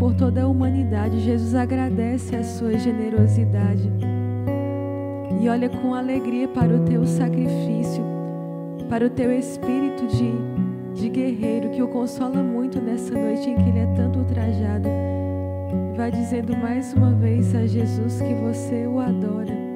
por toda a humanidade, Jesus agradece a sua generosidade e olha com alegria para o teu sacrifício, para o teu espírito de, de guerreiro que o consola muito nessa noite em que ele é tanto ultrajado. Vai dizendo mais uma vez a Jesus que você o adora.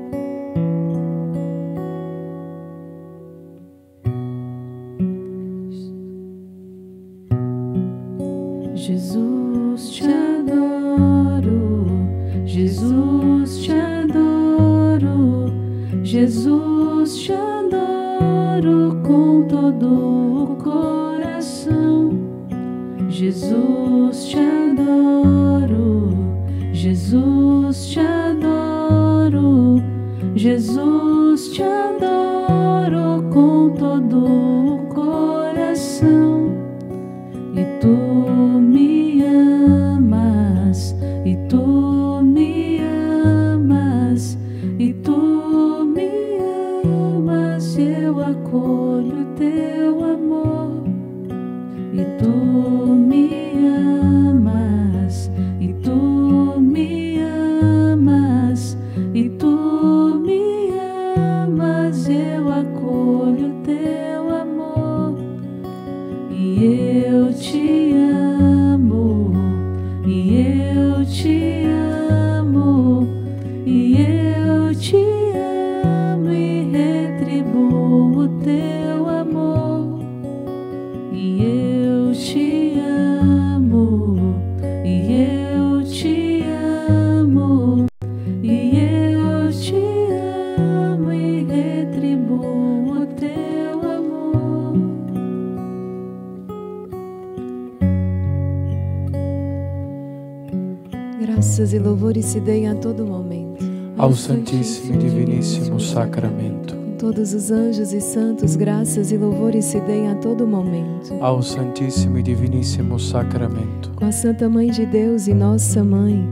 Anjos e santos, graças e louvores se deem a todo momento. ao Santíssimo e Diviníssimo Sacramento, Com a Santa Mãe de Deus e Nossa Mãe,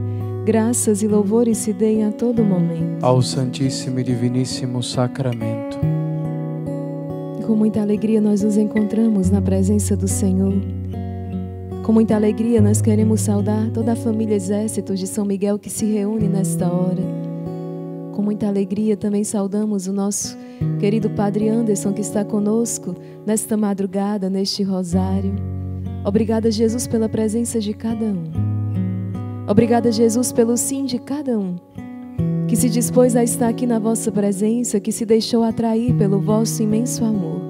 graças e louvores se deem a todo momento. ao Santíssimo e Diviníssimo Sacramento, Com muita alegria nós nos encontramos na presença do Senhor. Com muita alegria nós queremos saudar toda a família Exércitos de São Miguel que se reúne nesta hora. Com muita alegria também saudamos o nosso querido Padre Anderson que está conosco nesta madrugada, neste rosário. Obrigada, Jesus, pela presença de cada um. Obrigada, Jesus, pelo sim de cada um que se dispôs a estar aqui na vossa presença, que se deixou atrair pelo vosso imenso amor,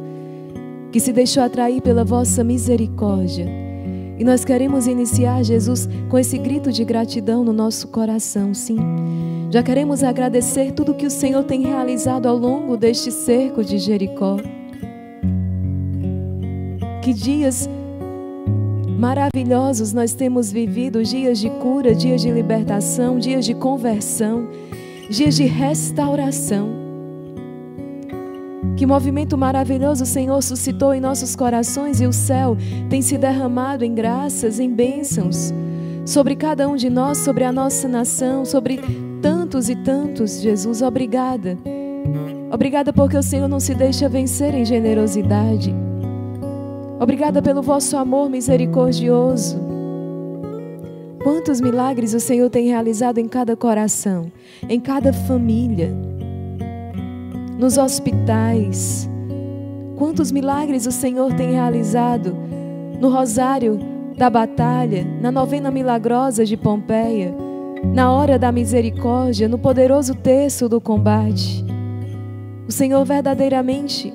que se deixou atrair pela vossa misericórdia. E nós queremos iniciar, Jesus, com esse grito de gratidão no nosso coração, sim. Já queremos agradecer tudo que o Senhor tem realizado ao longo deste cerco de Jericó. Que dias maravilhosos nós temos vivido dias de cura, dias de libertação, dias de conversão, dias de restauração. Que movimento maravilhoso o Senhor suscitou em nossos corações e o céu tem se derramado em graças, em bênçãos sobre cada um de nós, sobre a nossa nação, sobre tantos e tantos. Jesus, obrigada. Obrigada porque o Senhor não se deixa vencer em generosidade. Obrigada pelo vosso amor misericordioso. Quantos milagres o Senhor tem realizado em cada coração, em cada família, nos hospitais. Quantos milagres o Senhor tem realizado no Rosário da Batalha, na novena milagrosa de Pompeia, na hora da misericórdia, no poderoso terço do combate. O Senhor verdadeiramente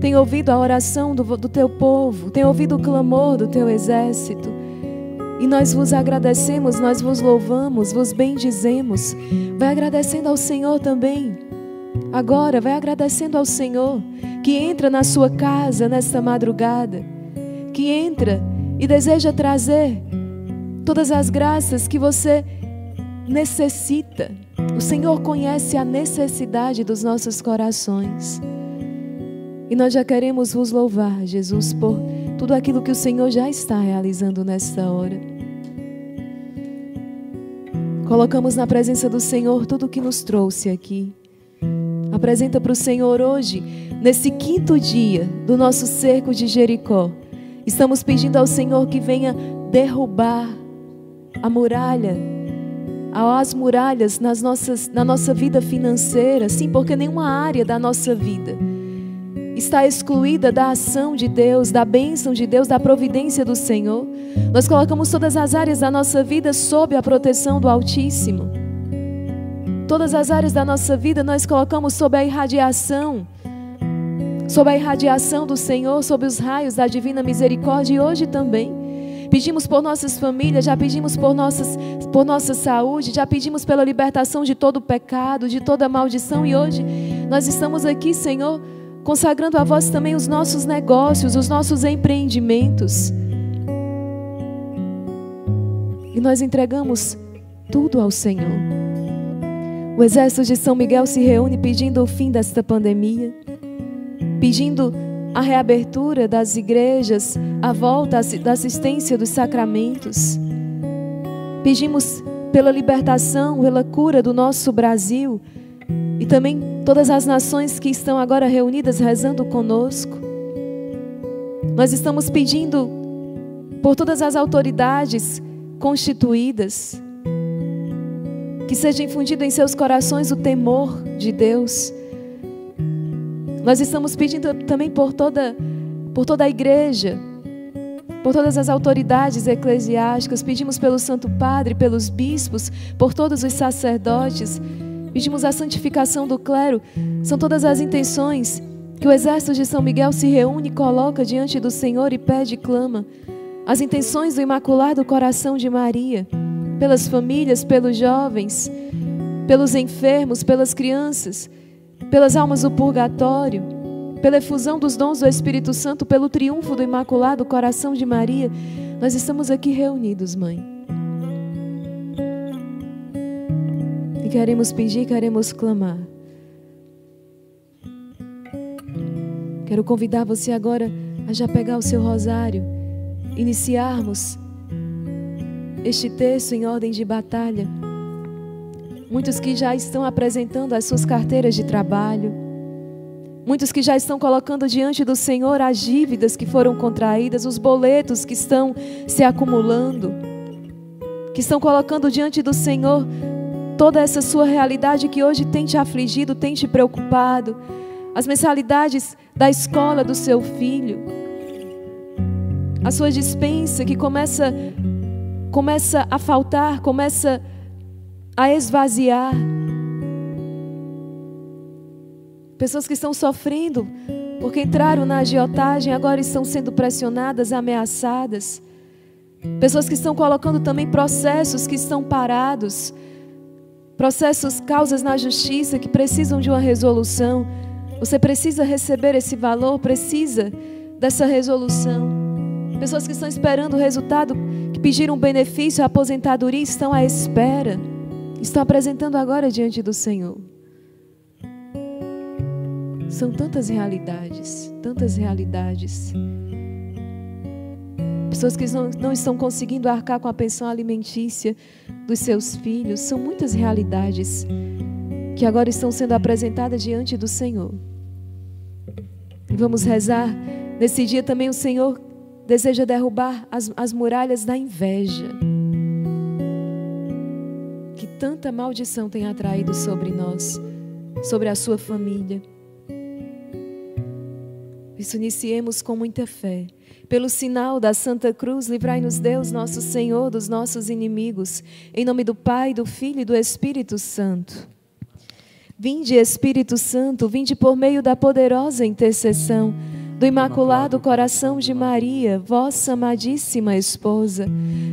tem ouvido a oração do, do teu povo, tem ouvido o clamor do teu exército. E nós vos agradecemos, nós vos louvamos, vos bendizemos. Vai agradecendo ao Senhor também. Agora, vai agradecendo ao Senhor que entra na sua casa nesta madrugada, que entra e deseja trazer todas as graças que você necessita. O Senhor conhece a necessidade dos nossos corações. E nós já queremos vos louvar, Jesus, por tudo aquilo que o Senhor já está realizando nesta hora. Colocamos na presença do Senhor tudo o que nos trouxe aqui. Apresenta para o Senhor hoje, nesse quinto dia do nosso cerco de Jericó. Estamos pedindo ao Senhor que venha derrubar a muralha, as muralhas nas nossas, na nossa vida financeira, sim, porque nenhuma área da nossa vida está excluída da ação de Deus, da bênção de Deus, da providência do Senhor. Nós colocamos todas as áreas da nossa vida sob a proteção do Altíssimo. Todas as áreas da nossa vida nós colocamos sob a irradiação, sob a irradiação do Senhor, sob os raios da divina misericórdia e hoje também. Pedimos por nossas famílias, já pedimos por, nossas, por nossa saúde, já pedimos pela libertação de todo pecado, de toda maldição e hoje nós estamos aqui, Senhor consagrando a vós também os nossos negócios, os nossos empreendimentos. E nós entregamos tudo ao Senhor. O exército de São Miguel se reúne pedindo o fim desta pandemia, pedindo a reabertura das igrejas, a volta da assistência dos sacramentos. Pedimos pela libertação, pela cura do nosso Brasil e também todas as nações que estão agora reunidas rezando conosco. Nós estamos pedindo por todas as autoridades constituídas que seja infundido em seus corações o temor de Deus. Nós estamos pedindo também por toda por toda a igreja, por todas as autoridades eclesiásticas, pedimos pelo Santo Padre, pelos bispos, por todos os sacerdotes, pedimos a santificação do clero, são todas as intenções que o exército de São Miguel se reúne coloca diante do Senhor e pede e clama. As intenções do Imaculado Coração de Maria, pelas famílias, pelos jovens, pelos enfermos, pelas crianças, pelas almas do purgatório, pela efusão dos dons do Espírito Santo, pelo triunfo do Imaculado Coração de Maria. Nós estamos aqui reunidos, Mãe E queremos pedir, queremos clamar. Quero convidar você agora a já pegar o seu rosário, iniciarmos este texto em ordem de batalha. Muitos que já estão apresentando as suas carteiras de trabalho, muitos que já estão colocando diante do Senhor as dívidas que foram contraídas, os boletos que estão se acumulando, que estão colocando diante do Senhor toda essa sua realidade que hoje tem te afligido, tem te preocupado, as mensalidades da escola do seu filho, a sua dispensa que começa começa a faltar, começa a esvaziar. Pessoas que estão sofrendo porque entraram na agiotagem, agora estão sendo pressionadas, ameaçadas. Pessoas que estão colocando também processos que estão parados processos, causas na justiça que precisam de uma resolução. Você precisa receber esse valor, precisa dessa resolução. Pessoas que estão esperando o resultado, que pediram benefício, a aposentadoria, estão à espera. Estão apresentando agora diante do Senhor. São tantas realidades, tantas realidades. Pessoas que não, não estão conseguindo arcar com a pensão alimentícia dos seus filhos. São muitas realidades que agora estão sendo apresentadas diante do Senhor. E vamos rezar. Nesse dia também o Senhor deseja derrubar as, as muralhas da inveja. Tanta maldição tem atraído sobre nós, sobre a sua família. Isso iniciemos com muita fé pelo sinal da Santa Cruz, livrai-nos Deus, nosso Senhor, dos nossos inimigos. Em nome do Pai, do Filho e do Espírito Santo. Vinde, Espírito Santo, vinde por meio da poderosa intercessão do Imaculado Coração de Maria, vossa amadíssima esposa.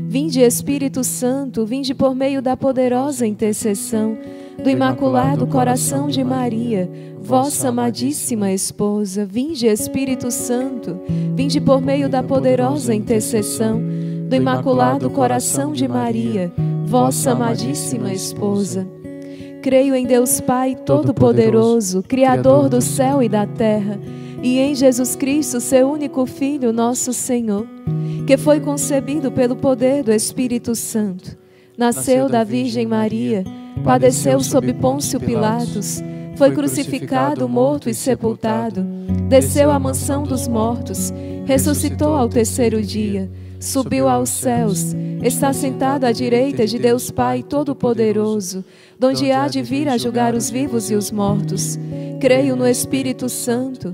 Vinde, Espírito Santo, vinde por meio da poderosa intercessão. Do Imaculado Coração de Maria, vossa amadíssima esposa, vinde Espírito Santo, vinde por meio da poderosa intercessão. Do Imaculado Coração de Maria, vossa amadíssima esposa. Creio em Deus Pai Todo-Poderoso, Criador do céu e da terra, e em Jesus Cristo, seu único Filho, nosso Senhor, que foi concebido pelo poder do Espírito Santo Nasceu da Virgem Maria, padeceu sob Pôncio Pilatos, foi crucificado, morto e sepultado, desceu à mansão dos mortos, ressuscitou ao terceiro dia, subiu aos céus, está sentado à direita de Deus Pai Todo-Poderoso, donde há de vir a julgar os vivos e os mortos. Creio no Espírito Santo,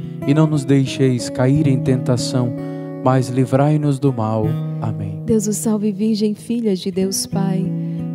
e não nos deixeis cair em tentação, mas livrai-nos do mal. Amém. Deus o salve, Virgem, filha de Deus Pai.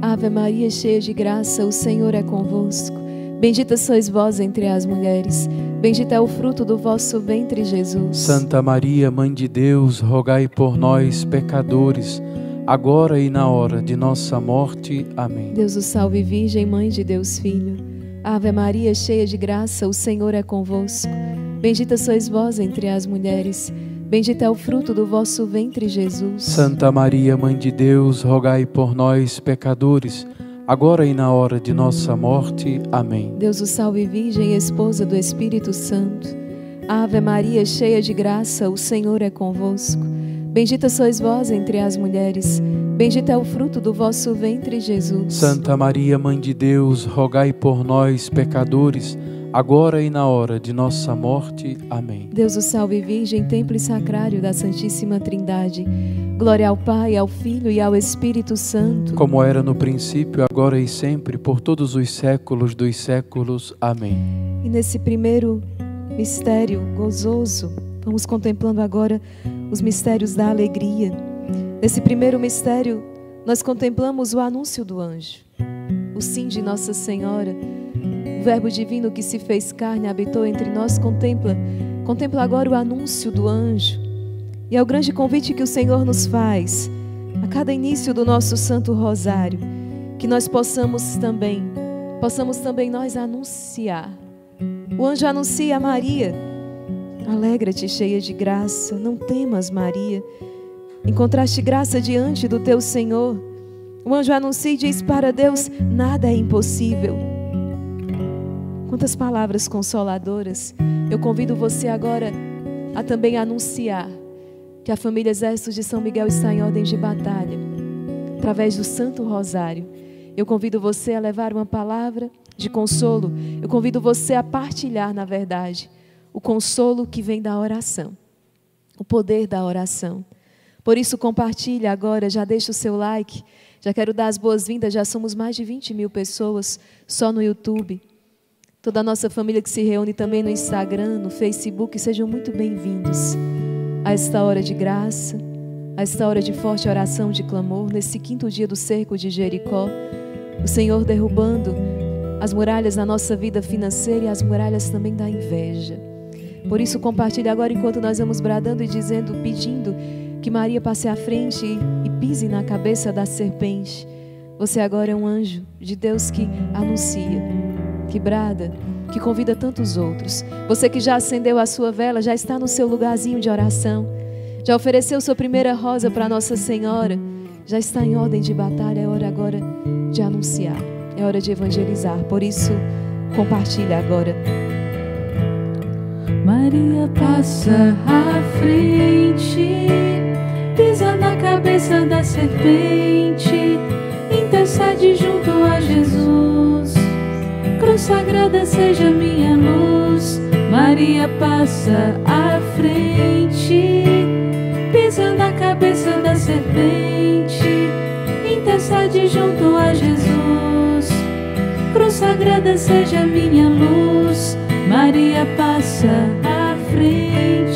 Ave Maria, cheia de graça, o Senhor é convosco. Bendita sois vós entre as mulheres. Bendito é o fruto do vosso ventre, Jesus. Santa Maria, Mãe de Deus, rogai por nós, pecadores, agora e na hora de nossa morte. Amém. Deus o salve, Virgem, Mãe de Deus Filho. Ave Maria, cheia de graça, o Senhor é convosco. Bendita sois vós entre as mulheres. Bendito é o fruto do vosso ventre, Jesus. Santa Maria, Mãe de Deus, rogai por nós, pecadores, agora e na hora de nossa morte. Amém. Deus o salve, Virgem, esposa do Espírito Santo. Ave Maria, cheia de graça, o Senhor é convosco. Bendita sois vós entre as mulheres. Bendito é o fruto do vosso ventre, Jesus. Santa Maria, Mãe de Deus, rogai por nós, pecadores, agora e na hora de nossa morte. Amém. Deus o salve, Virgem, templo e sacrário da Santíssima Trindade. Glória ao Pai, ao Filho e ao Espírito Santo. Como era no princípio, agora e sempre, por todos os séculos dos séculos. Amém. E nesse primeiro mistério gozoso, vamos contemplando agora os mistérios da alegria. Nesse primeiro mistério, nós contemplamos o anúncio do anjo, o sim de Nossa Senhora, Verbo divino que se fez carne, habitou entre nós, contempla, contempla agora o anúncio do anjo. E é o grande convite que o Senhor nos faz a cada início do nosso Santo Rosário, que nós possamos também, possamos também nós anunciar. O anjo anuncia a Maria: Alegra-te, cheia de graça, não temas, Maria. Encontraste graça diante do teu Senhor. O anjo anuncia e diz para Deus: nada é impossível. Quantas palavras consoladoras. Eu convido você agora a também anunciar que a família Exército de São Miguel está em ordem de batalha, através do Santo Rosário. Eu convido você a levar uma palavra de consolo. Eu convido você a partilhar, na verdade, o consolo que vem da oração, o poder da oração. Por isso, compartilhe agora, já deixa o seu like. Já quero dar as boas-vindas, já somos mais de 20 mil pessoas só no YouTube. Toda a nossa família que se reúne também no Instagram, no Facebook, sejam muito bem-vindos a esta hora de graça, a esta hora de forte oração, de clamor, nesse quinto dia do cerco de Jericó. O Senhor derrubando as muralhas da nossa vida financeira e as muralhas também da inveja. Por isso, compartilhe agora enquanto nós vamos bradando e dizendo, pedindo que Maria passe à frente e pise na cabeça da serpente. Você agora é um anjo de Deus que anuncia, que brada, que convida tantos outros. Você que já acendeu a sua vela, já está no seu lugarzinho de oração, já ofereceu sua primeira rosa para Nossa Senhora, já está em ordem de batalha, é hora agora de anunciar, é hora de evangelizar. Por isso, compartilhe agora. Maria passa à frente, pisa na cabeça da serpente, intercede junto a Jesus. Cruz sagrada seja minha luz. Maria passa à frente, pisa na cabeça da serpente, intercede junto a Jesus. Cruz sagrada seja minha luz. Maria passa à frente.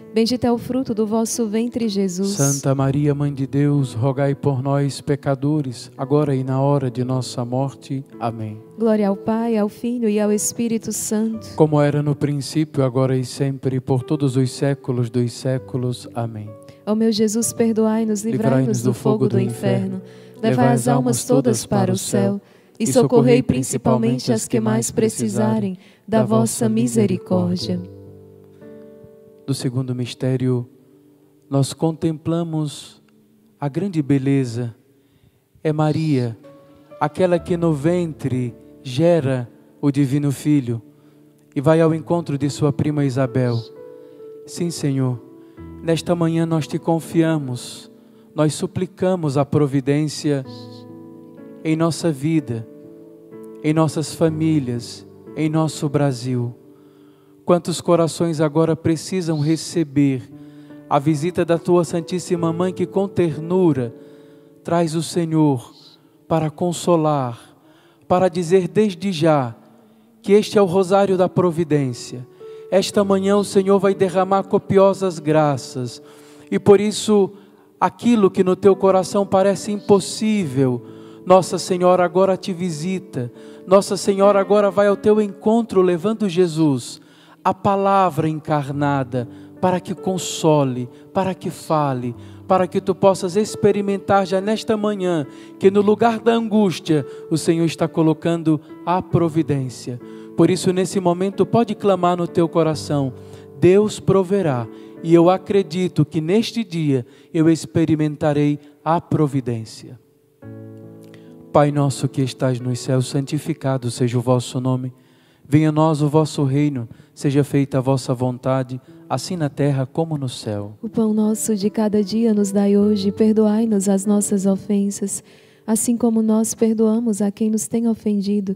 é o fruto do vosso ventre, Jesus. Santa Maria, Mãe de Deus, rogai por nós, pecadores, agora e na hora de nossa morte. Amém. Glória ao Pai, ao Filho e ao Espírito Santo. Como era no princípio, agora e sempre, por todos os séculos dos séculos. Amém. Ó meu Jesus, perdoai-nos, livrai-nos do fogo do inferno. Levai as almas todas para o céu e socorrei principalmente as que mais precisarem da vossa misericórdia. Do segundo mistério, nós contemplamos a grande beleza. É Maria, aquela que no ventre gera o Divino Filho e vai ao encontro de sua prima Isabel. Sim, Senhor, nesta manhã nós te confiamos, nós suplicamos a providência em nossa vida, em nossas famílias, em nosso Brasil. Quantos corações agora precisam receber a visita da tua Santíssima Mãe que com ternura traz o Senhor para consolar, para dizer desde já que este é o rosário da providência. Esta manhã o Senhor vai derramar copiosas graças e por isso aquilo que no teu coração parece impossível, Nossa Senhora agora te visita. Nossa Senhora agora vai ao teu encontro levando Jesus a palavra encarnada para que console, para que fale, para que tu possas experimentar já nesta manhã que no lugar da angústia o Senhor está colocando a providência. Por isso, nesse momento, pode clamar no teu coração: Deus proverá, e eu acredito que neste dia eu experimentarei a providência. Pai nosso que estás nos céus, santificado seja o vosso nome. Venha a nós o vosso reino, seja feita a vossa vontade, assim na terra como no céu. O pão nosso de cada dia nos dai hoje, perdoai-nos as nossas ofensas, assim como nós perdoamos a quem nos tem ofendido,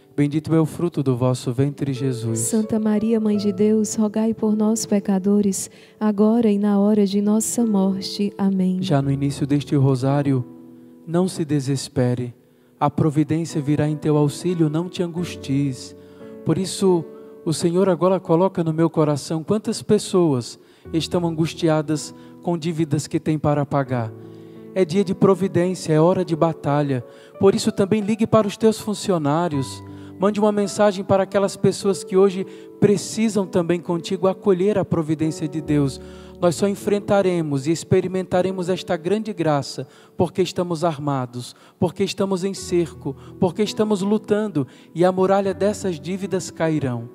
é o fruto do vosso ventre, Jesus. Santa Maria, Mãe de Deus, rogai por nós, pecadores, agora e na hora de nossa morte. Amém. Já no início deste rosário, não se desespere. A providência virá em teu auxílio, não te angusties. Por isso, o Senhor agora coloca no meu coração quantas pessoas estão angustiadas com dívidas que têm para pagar. É dia de providência, é hora de batalha. Por isso, também ligue para os teus funcionários Mande uma mensagem para aquelas pessoas que hoje precisam também contigo acolher a providência de Deus. Nós só enfrentaremos e experimentaremos esta grande graça porque estamos armados, porque estamos em cerco, porque estamos lutando e a muralha dessas dívidas cairão.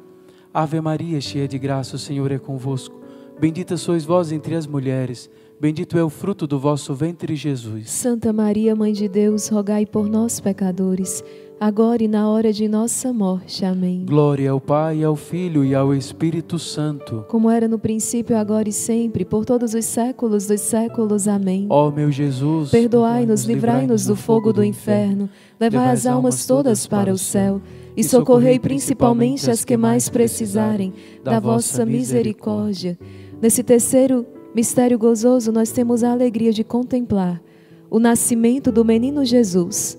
Ave Maria, cheia de graça, o Senhor é convosco. Bendita sois vós entre as mulheres. Bendito é o fruto do vosso ventre, Jesus. Santa Maria, Mãe de Deus, rogai por nós, pecadores agora e na hora de nossa morte. Amém. Glória ao Pai, ao Filho e ao Espírito Santo, como era no princípio, agora e sempre, por todos os séculos dos séculos. Amém. Ó meu Jesus, perdoai-nos, livrai-nos do fogo do inferno, levai as almas todas para o céu e socorrei principalmente as que mais precisarem da vossa misericórdia. Nesse terceiro mistério gozoso, nós temos a alegria de contemplar o nascimento do menino Jesus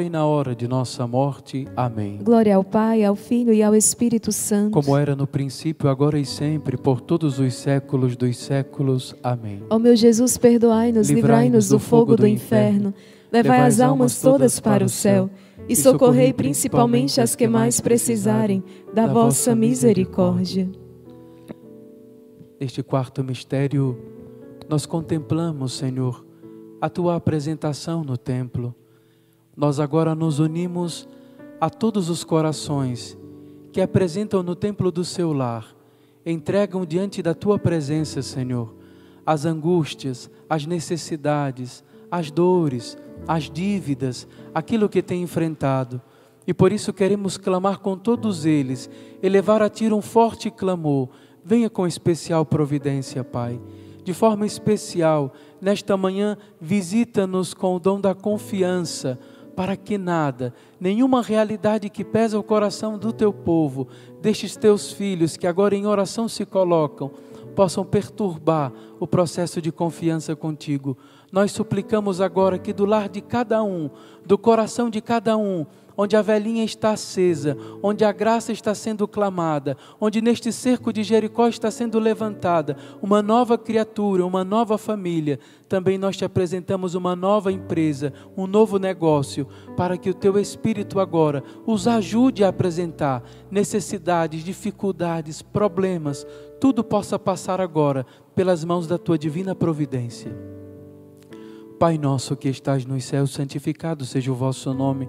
e na hora de nossa morte. Amém. Glória ao Pai, ao Filho e ao Espírito Santo. Como era no princípio, agora e sempre, por todos os séculos dos séculos. Amém. Ó meu Jesus, perdoai-nos, livrai-nos do fogo do inferno, levai as almas todas para o céu e socorrei principalmente as que mais precisarem da vossa misericórdia. Neste quarto mistério, nós contemplamos, Senhor, a tua apresentação no templo. Nós agora nos unimos a todos os corações que apresentam no templo do seu lar, entregam diante da tua presença, Senhor, as angústias, as necessidades, as dores, as dívidas, aquilo que tem enfrentado. E por isso queremos clamar com todos eles, elevar a ti um forte clamor, Venha com especial providência, Pai. De forma especial, nesta manhã, visita-nos com o dom da confiança, para que nada, nenhuma realidade que pesa o coração do teu povo, destes teus filhos que agora em oração se colocam, possam perturbar o processo de confiança contigo. Nós suplicamos agora que do lar de cada um, do coração de cada um, onde a velhinha está acesa, onde a graça está sendo clamada, onde neste cerco de Jericó está sendo levantada uma nova criatura, uma nova família. Também nós te apresentamos uma nova empresa, um novo negócio, para que o teu Espírito agora os ajude a apresentar necessidades, dificuldades, problemas, tudo possa passar agora pelas mãos da tua divina providência. Pai nosso que estás nos céus, santificado seja o vosso nome.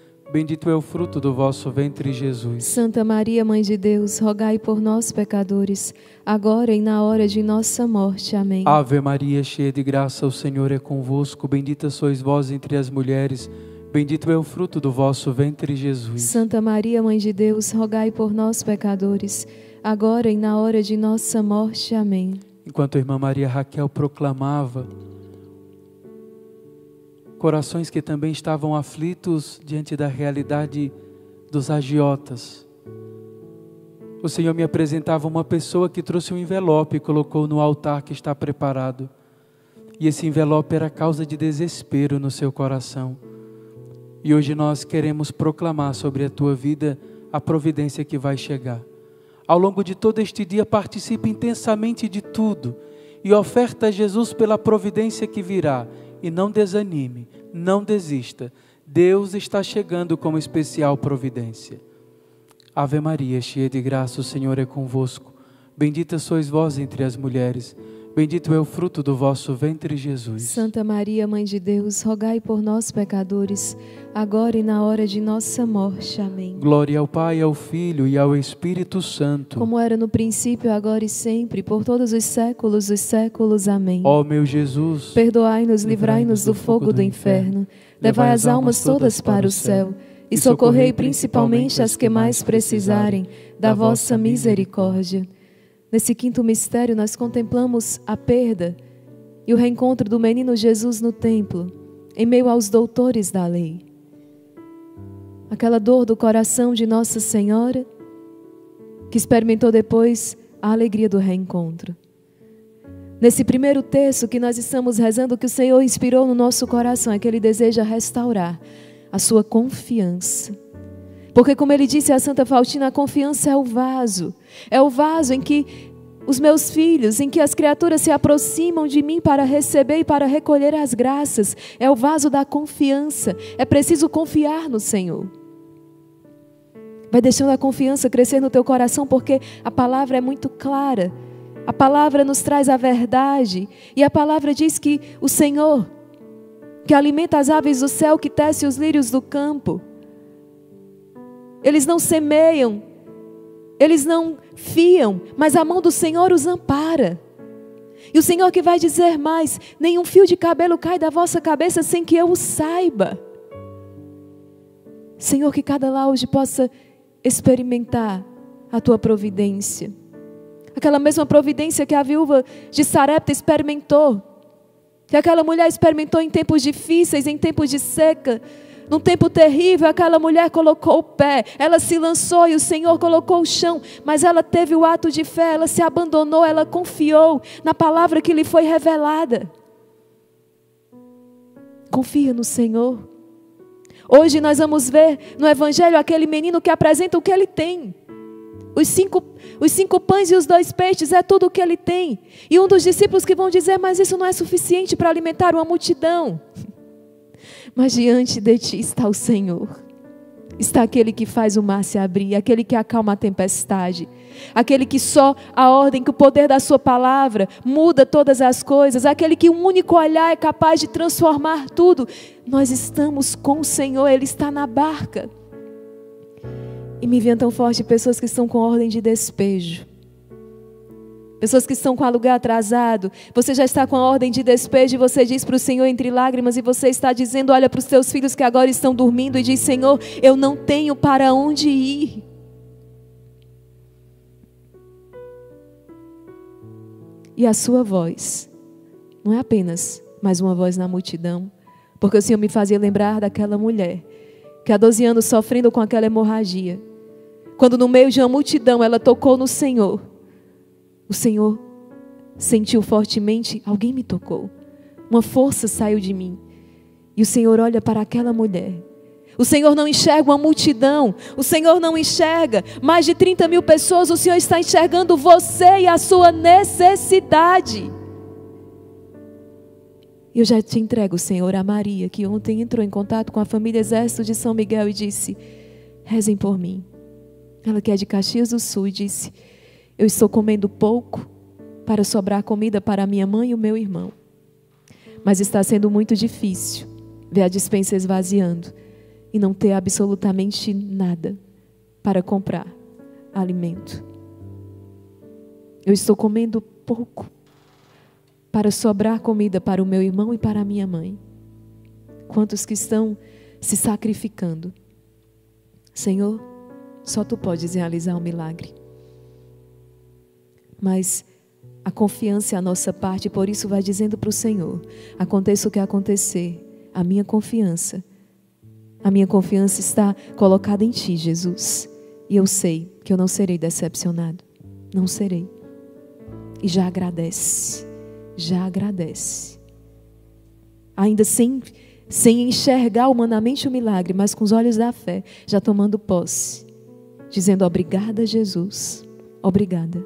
Bendito é o fruto do vosso ventre, Jesus. Santa Maria, Mãe de Deus, rogai por nós, pecadores, agora e na hora de nossa morte. Amém. Ave Maria, cheia de graça, o Senhor é convosco. Bendita sois vós entre as mulheres. Bendito é o fruto do vosso ventre, Jesus. Santa Maria, Mãe de Deus, rogai por nós, pecadores, agora e na hora de nossa morte. Amém. Enquanto a irmã Maria Raquel proclamava, corações que também estavam aflitos diante da realidade dos agiotas. o Senhor me apresentava uma pessoa que trouxe um envelope e colocou no altar que está preparado. E esse envelope era causa de desespero no seu coração. E hoje nós queremos proclamar sobre a tua vida a providência que vai chegar. Ao longo de todo este dia, participe intensamente de tudo e oferta a Jesus pela providência que virá. E não desanime, não desista. Deus está chegando com especial providência. Ave Maria, cheia de graça, o Senhor é convosco. Bendita sois vós entre as mulheres. Bendito é o fruto do vosso ventre, Jesus. Santa Maria, Mãe de Deus, rogai por nós, pecadores, agora e na hora de nossa morte. Amém. Glória ao Pai, ao Filho e ao Espírito Santo. Como era no princípio, agora e sempre, por todos os séculos dos séculos. Amém. Ó meu Jesus, perdoai-nos, livrai-nos do fogo do inferno, levai as almas todas para o céu e socorrei principalmente as que mais precisarem da vossa misericórdia. Nesse quinto mistério, nós contemplamos a perda e o reencontro do menino Jesus no templo, em meio aos doutores da lei. Aquela dor do coração de Nossa Senhora, que experimentou depois a alegria do reencontro. Nesse primeiro texto que nós estamos rezando, que o Senhor inspirou no nosso coração, é que Ele deseja restaurar a sua confiança. Porque, como ele disse a Santa Faustina, a confiança é o vaso. É o vaso em que os meus filhos, em que as criaturas se aproximam de mim para receber e para recolher as graças. É o vaso da confiança. É preciso confiar no Senhor. Vai deixando a confiança crescer no teu coração, porque a palavra é muito clara. A palavra nos traz a verdade. E a palavra diz que o Senhor, que alimenta as aves do céu, que tece os lírios do campo, eles não semeiam, eles não fiam, mas a mão do Senhor os ampara. E o Senhor que vai dizer mais: nenhum fio de cabelo cai da vossa cabeça sem que eu o saiba. Senhor, que cada lá hoje possa experimentar a tua providência. Aquela mesma providência que a viúva de Sarepta experimentou. Que aquela mulher experimentou em tempos difíceis, em tempos de seca, num tempo terrível, aquela mulher colocou o pé, ela se lançou e o Senhor colocou o chão, mas ela teve o ato de fé, ela se abandonou, ela confiou na palavra que lhe foi revelada. Confia no Senhor. Hoje nós vamos ver no Evangelho aquele menino que apresenta o que ele tem. Os cinco, os cinco pães e os dois peixes é tudo o que ele tem. E um dos discípulos que vão dizer, mas isso não é suficiente para alimentar uma multidão. Mas diante de ti está o Senhor. Está aquele que faz o mar se abrir, aquele que acalma a tempestade, aquele que só a ordem, que o poder da Sua palavra muda todas as coisas, aquele que um único olhar é capaz de transformar tudo. Nós estamos com o Senhor, Ele está na barca. E me vem tão forte pessoas que estão com ordem de despejo Pessoas que estão com aluguel atrasado, você já está com a ordem de despejo e você diz para o Senhor entre lágrimas e você está dizendo: Olha para os teus filhos que agora estão dormindo e diz: Senhor, eu não tenho para onde ir. E a sua voz não é apenas mais uma voz na multidão, porque o Senhor me fazia lembrar daquela mulher que há 12 anos sofrendo com aquela hemorragia, quando no meio de uma multidão ela tocou no Senhor o Senhor sentiu fortemente: alguém me tocou. Uma força saiu de mim. E o Senhor olha para aquela mulher. O Senhor não enxerga uma multidão. O Senhor não enxerga mais de 30 mil pessoas. O Senhor está enxergando você e a sua necessidade. Eu já te entrego, Senhor, a Maria, que ontem entrou em contato com a família Exército de São Miguel e disse: rezem por mim. Ela que é de Caxias do Sul e disse: eu estou comendo pouco para sobrar comida para minha mãe e o meu irmão. Mas está sendo muito difícil ver a dispensa esvaziando e não ter absolutamente nada para comprar alimento. Eu estou comendo pouco para sobrar comida para o meu irmão e para a minha mãe. Quantos que estão se sacrificando? Senhor, só tu podes realizar o um milagre mas a confiança é a nossa parte, por isso vai dizendo para o Senhor: aconteça o que acontecer, a minha confiança, a minha confiança está colocada em Ti, Jesus. E eu sei que eu não serei decepcionado. Não serei. E já agradece. Já agradece. Ainda sem, sem enxergar humanamente o milagre, mas com os olhos da fé, já tomando posse. Dizendo obrigada, Jesus. Obrigada.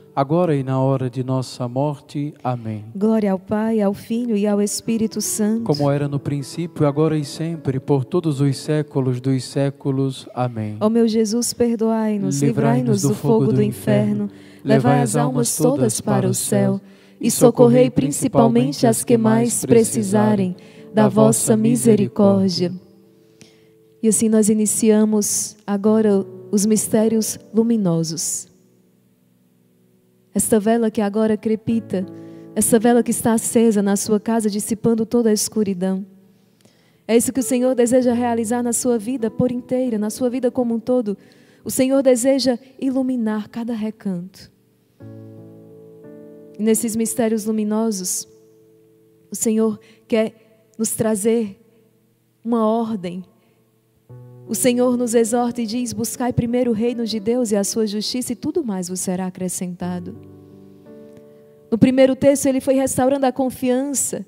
e na hora de nossa morte. Amém. Glória ao Pai, ao Filho e ao Espírito Santo. Como era no princípio, agora e sempre, por todos os séculos dos séculos. Amém. Ó meu Jesus, perdoai-nos, livrai-nos do fogo do inferno, levai as almas todas para o céu e socorrei principalmente as que mais precisarem da vossa misericórdia. E assim nós iniciamos agora os mistérios luminosos. Esta vela que agora crepita, essa vela que está acesa na sua casa, dissipando toda a escuridão. É isso que o Senhor deseja realizar na sua vida por inteira, na sua vida como um todo. O Senhor deseja iluminar cada recanto. E nesses mistérios luminosos, o Senhor quer nos trazer uma ordem. O Senhor nos exorta e diz: Buscai primeiro o reino de Deus e a sua justiça, e tudo mais vos será acrescentado. No primeiro texto, ele foi restaurando a confiança.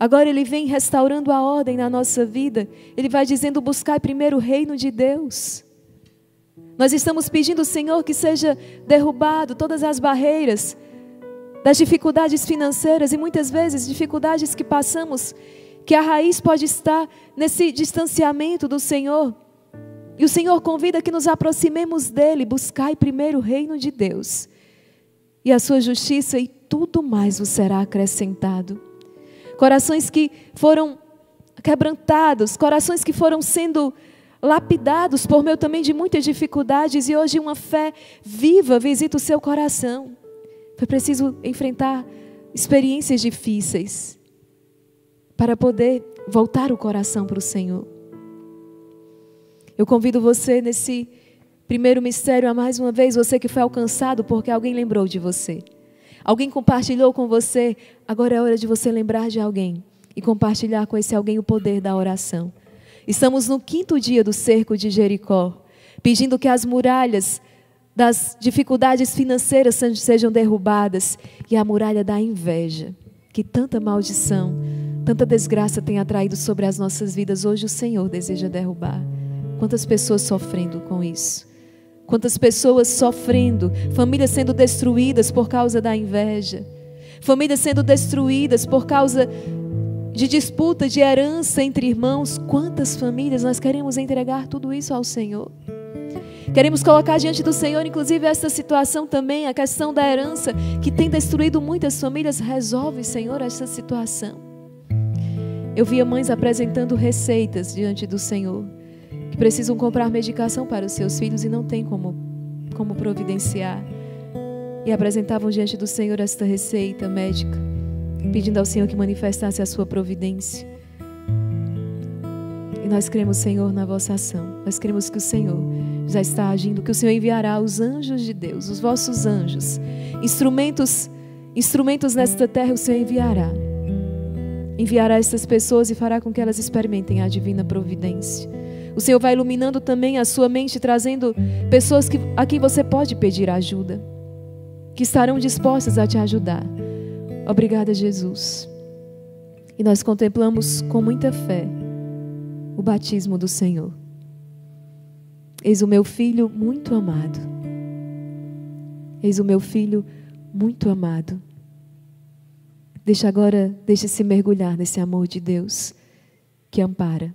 Agora, ele vem restaurando a ordem na nossa vida. Ele vai dizendo: Buscai primeiro o reino de Deus. Nós estamos pedindo, Senhor, que seja derrubado todas as barreiras das dificuldades financeiras e muitas vezes dificuldades que passamos, que a raiz pode estar nesse distanciamento do Senhor. E o Senhor convida que nos aproximemos dele, buscai primeiro o reino de Deus e a sua justiça, e tudo mais vos será acrescentado. Corações que foram quebrantados, corações que foram sendo lapidados por meio também de muitas dificuldades, e hoje uma fé viva visita o seu coração. Foi preciso enfrentar experiências difíceis para poder voltar o coração para o Senhor. Eu convido você nesse primeiro mistério a mais uma vez, você que foi alcançado porque alguém lembrou de você. Alguém compartilhou com você, agora é hora de você lembrar de alguém e compartilhar com esse alguém o poder da oração. Estamos no quinto dia do cerco de Jericó, pedindo que as muralhas das dificuldades financeiras sejam derrubadas e a muralha da inveja, que tanta maldição, tanta desgraça tem atraído sobre as nossas vidas, hoje o Senhor deseja derrubar. Quantas pessoas sofrendo com isso? Quantas pessoas sofrendo, famílias sendo destruídas por causa da inveja, famílias sendo destruídas por causa de disputa de herança entre irmãos. Quantas famílias nós queremos entregar tudo isso ao Senhor? Queremos colocar diante do Senhor, inclusive, essa situação também, a questão da herança, que tem destruído muitas famílias. Resolve, Senhor, essa situação. Eu via mães apresentando receitas diante do Senhor, que precisam comprar medicação para os seus filhos e não tem como, como providenciar. E apresentavam diante do Senhor esta receita médica, pedindo ao Senhor que manifestasse a sua providência. E nós cremos, Senhor, na vossa ação. Nós cremos que o Senhor já está agindo, que o Senhor enviará os anjos de Deus, os vossos anjos, instrumentos, instrumentos nesta terra o Senhor enviará. Enviará essas pessoas e fará com que elas experimentem a divina providência. O Senhor vai iluminando também a sua mente, trazendo pessoas que, a quem você pode pedir ajuda, que estarão dispostas a te ajudar. Obrigada, Jesus. E nós contemplamos com muita fé o batismo do Senhor. Eis o meu filho muito amado. Eis o meu filho muito amado. Deixa agora, deixe-se mergulhar nesse amor de Deus que ampara,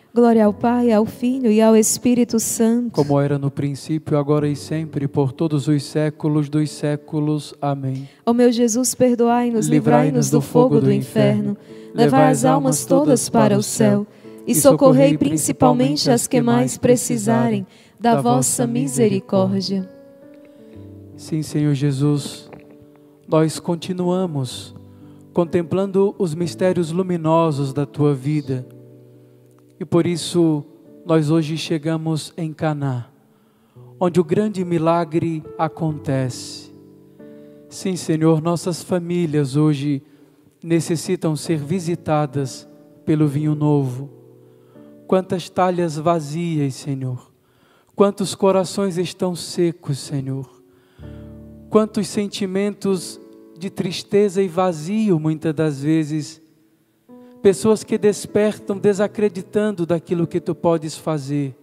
Glória ao Pai, ao Filho e ao Espírito Santo. Como era no princípio, agora e sempre, por todos os séculos dos séculos. Amém. Ó meu Jesus, perdoai-nos, livrai-nos do fogo do inferno, levai as almas todas para o céu e socorrei principalmente as que mais precisarem da vossa misericórdia. Sim, Senhor Jesus, nós continuamos contemplando os mistérios luminosos da tua vida e por isso nós hoje chegamos em Caná, onde o grande milagre acontece. Sim, Senhor, nossas famílias hoje necessitam ser visitadas pelo vinho novo. Quantas talhas vazias, Senhor. Quantos corações estão secos, Senhor. Quantos sentimentos de tristeza e vazio, muitas das vezes, pessoas que despertam desacreditando daquilo que tu podes fazer,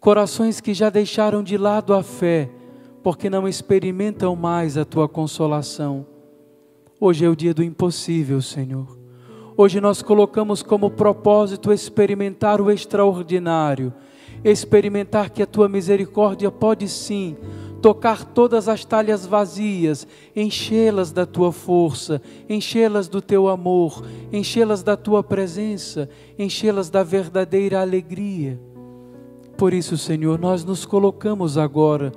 corações que já deixaram de lado a fé, porque não experimentam mais a tua consolação. Hoje é o dia do impossível, Senhor. Hoje nós colocamos como propósito experimentar o extraordinário, experimentar que a tua misericórdia pode sim tocar todas as talhas vazias, enchê-las da tua força, enchê-las do teu amor, enchê-las da tua presença, enchê-las da verdadeira alegria. Por isso, Senhor, nós nos colocamos agora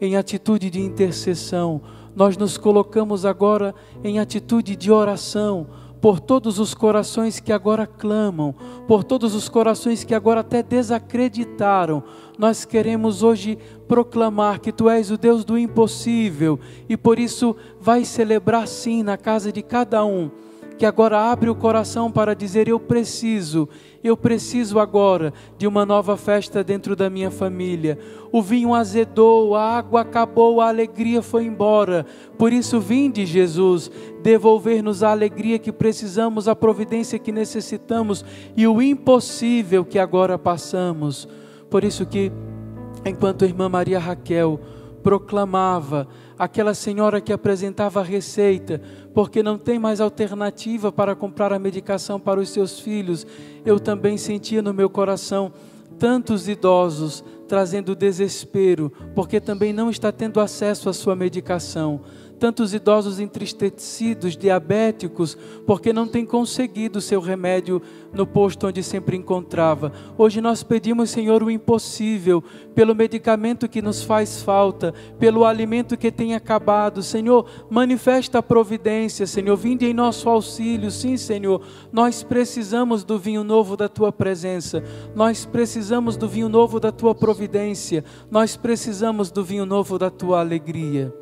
em atitude de intercessão, nós nos colocamos agora em atitude de oração por todos os corações que agora clamam, por todos os corações que agora até desacreditaram. Nós queremos hoje proclamar que tu és o Deus do impossível e por isso vai celebrar sim na casa de cada um que agora abre o coração para dizer: Eu preciso, eu preciso agora de uma nova festa dentro da minha família. O vinho azedou, a água acabou, a alegria foi embora. Por isso, vinde, Jesus, devolver-nos a alegria que precisamos, a providência que necessitamos e o impossível que agora passamos. Por isso que, enquanto a irmã Maria Raquel proclamava, aquela senhora que apresentava a receita, porque não tem mais alternativa para comprar a medicação para os seus filhos, eu também sentia no meu coração tantos idosos trazendo desespero, porque também não está tendo acesso à sua medicação tantos idosos entristecidos, diabéticos, porque não têm conseguido seu remédio no posto onde sempre encontrava. Hoje nós pedimos, Senhor, o impossível, pelo medicamento que nos faz falta, pelo alimento que tem acabado. Senhor, manifesta a providência, Senhor, vinde em nosso auxílio. Sim, Senhor, nós precisamos do vinho novo da tua presença, nós precisamos do vinho novo da tua providência, nós precisamos do vinho novo da tua alegria.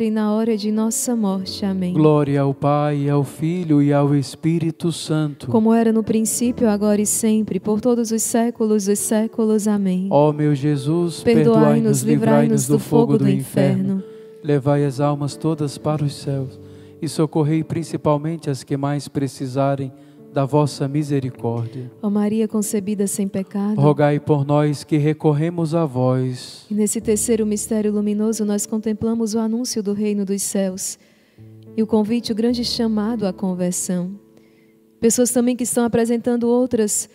e na hora de nossa morte. Amém. Glória ao Pai, ao Filho e ao Espírito Santo. Como era no princípio, agora e sempre, por todos os séculos dos séculos. Amém. Ó meu Jesus, Perdoai-nos, livrai-nos do fogo do inferno. Levai as almas todas para os céus e socorrei principalmente as que mais precisarem da vossa misericórdia. Ó Maria concebida sem pecado. Rogai por nós que recorremos a vós. E nesse terceiro mistério luminoso nós contemplamos o anúncio do reino dos céus e o convite, o grande chamado à conversão. Pessoas também que estão apresentando outras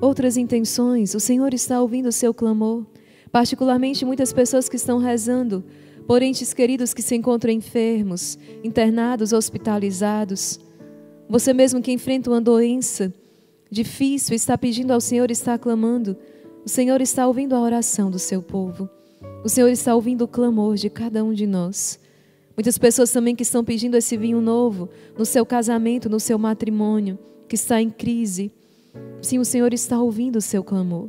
outras intenções. O Senhor está ouvindo o seu clamor, particularmente muitas pessoas que estão rezando por entes queridos que se encontram enfermos, internados, hospitalizados. Você mesmo que enfrenta uma doença difícil, está pedindo ao Senhor, está clamando. O Senhor está ouvindo a oração do seu povo. O Senhor está ouvindo o clamor de cada um de nós. Muitas pessoas também que estão pedindo esse vinho novo no seu casamento, no seu matrimônio, que está em crise. Sim, o Senhor está ouvindo o seu clamor.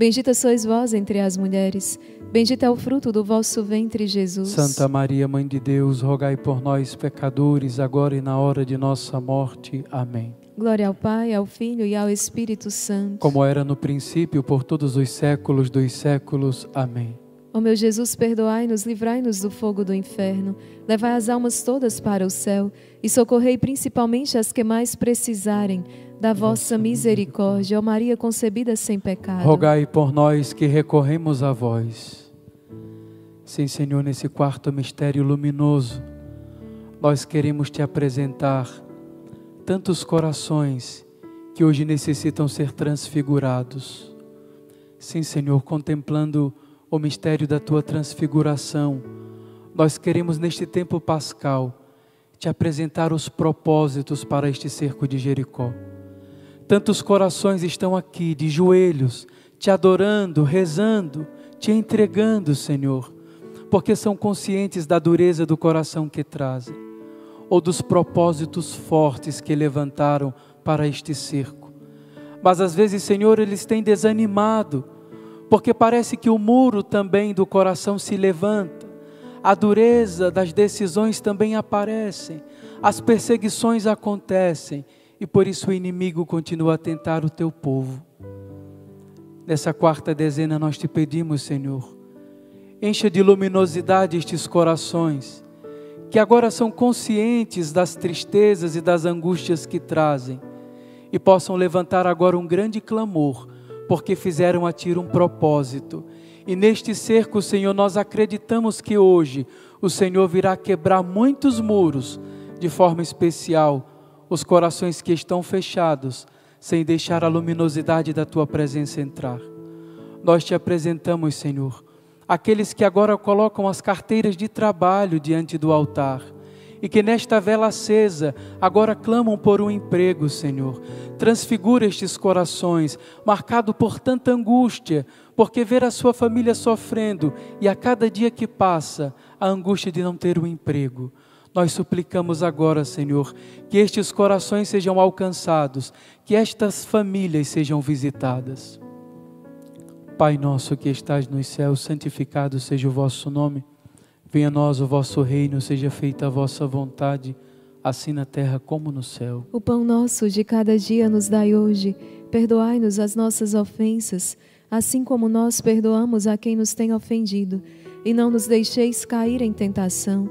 Bendita sois vós entre as mulheres. Bendito é o fruto do vosso ventre, Jesus. Santa Maria, Mãe de Deus, rogai por nós, pecadores, agora e na hora de nossa morte. Amém. Glória ao Pai, ao Filho e ao Espírito Santo. Como era no princípio, por todos os séculos dos séculos. Amém. Ó meu Jesus, perdoai-nos, livrai-nos do fogo do inferno, levai as almas todas para o céu e socorrei principalmente as que mais precisarem da vossa misericórdia. Ó Maria concebida sem pecado. Rogai por nós que recorremos a vós. Sim, Senhor, nesse quarto mistério luminoso, nós queremos te apresentar tantos corações que hoje necessitam ser transfigurados. Sim, Senhor, contemplando o mistério da tua transfiguração, nós queremos neste tempo pascal te apresentar os propósitos para este cerco de Jericó. Tantos corações estão aqui de joelhos, te adorando, rezando, te entregando, Senhor, porque são conscientes da dureza do coração que trazem, ou dos propósitos fortes que levantaram para este cerco. Mas às vezes, Senhor, eles têm desanimado, porque parece que o muro também do coração se levanta, a dureza das decisões também aparecem, as perseguições acontecem e por isso o inimigo continua a tentar o teu povo. Nessa quarta dezena nós te pedimos, Senhor, encha de luminosidade estes corações, que agora são conscientes das tristezas e das angústias que trazem, e possam levantar agora um grande clamor porque fizeram a Ti um propósito. E neste cerco, Senhor, nós acreditamos que hoje o Senhor virá quebrar muitos muros, de forma especial, os corações que estão fechados, sem deixar a luminosidade da Tua presença entrar. Nós te apresentamos, Senhor, aqueles que agora colocam as carteiras de trabalho diante do altar e que nesta vela acesa agora clamam por um emprego, Senhor. Transfigura estes corações, marcado por tanta angústia, porque ver a sua família sofrendo e a cada dia que passa, a angústia de não ter um emprego. Nós suplicamos agora, Senhor, que estes corações sejam alcançados, que estas famílias sejam visitadas. Pai nosso que estás nos céus, santificado seja o vosso nome. Venha a nós o vosso reino, seja feita a vossa vontade, assim na terra como no céu. O pão nosso de cada dia nos dai hoje. Perdoai-nos as nossas ofensas, assim como nós perdoamos a quem nos tem ofendido. E não nos deixeis cair em tentação,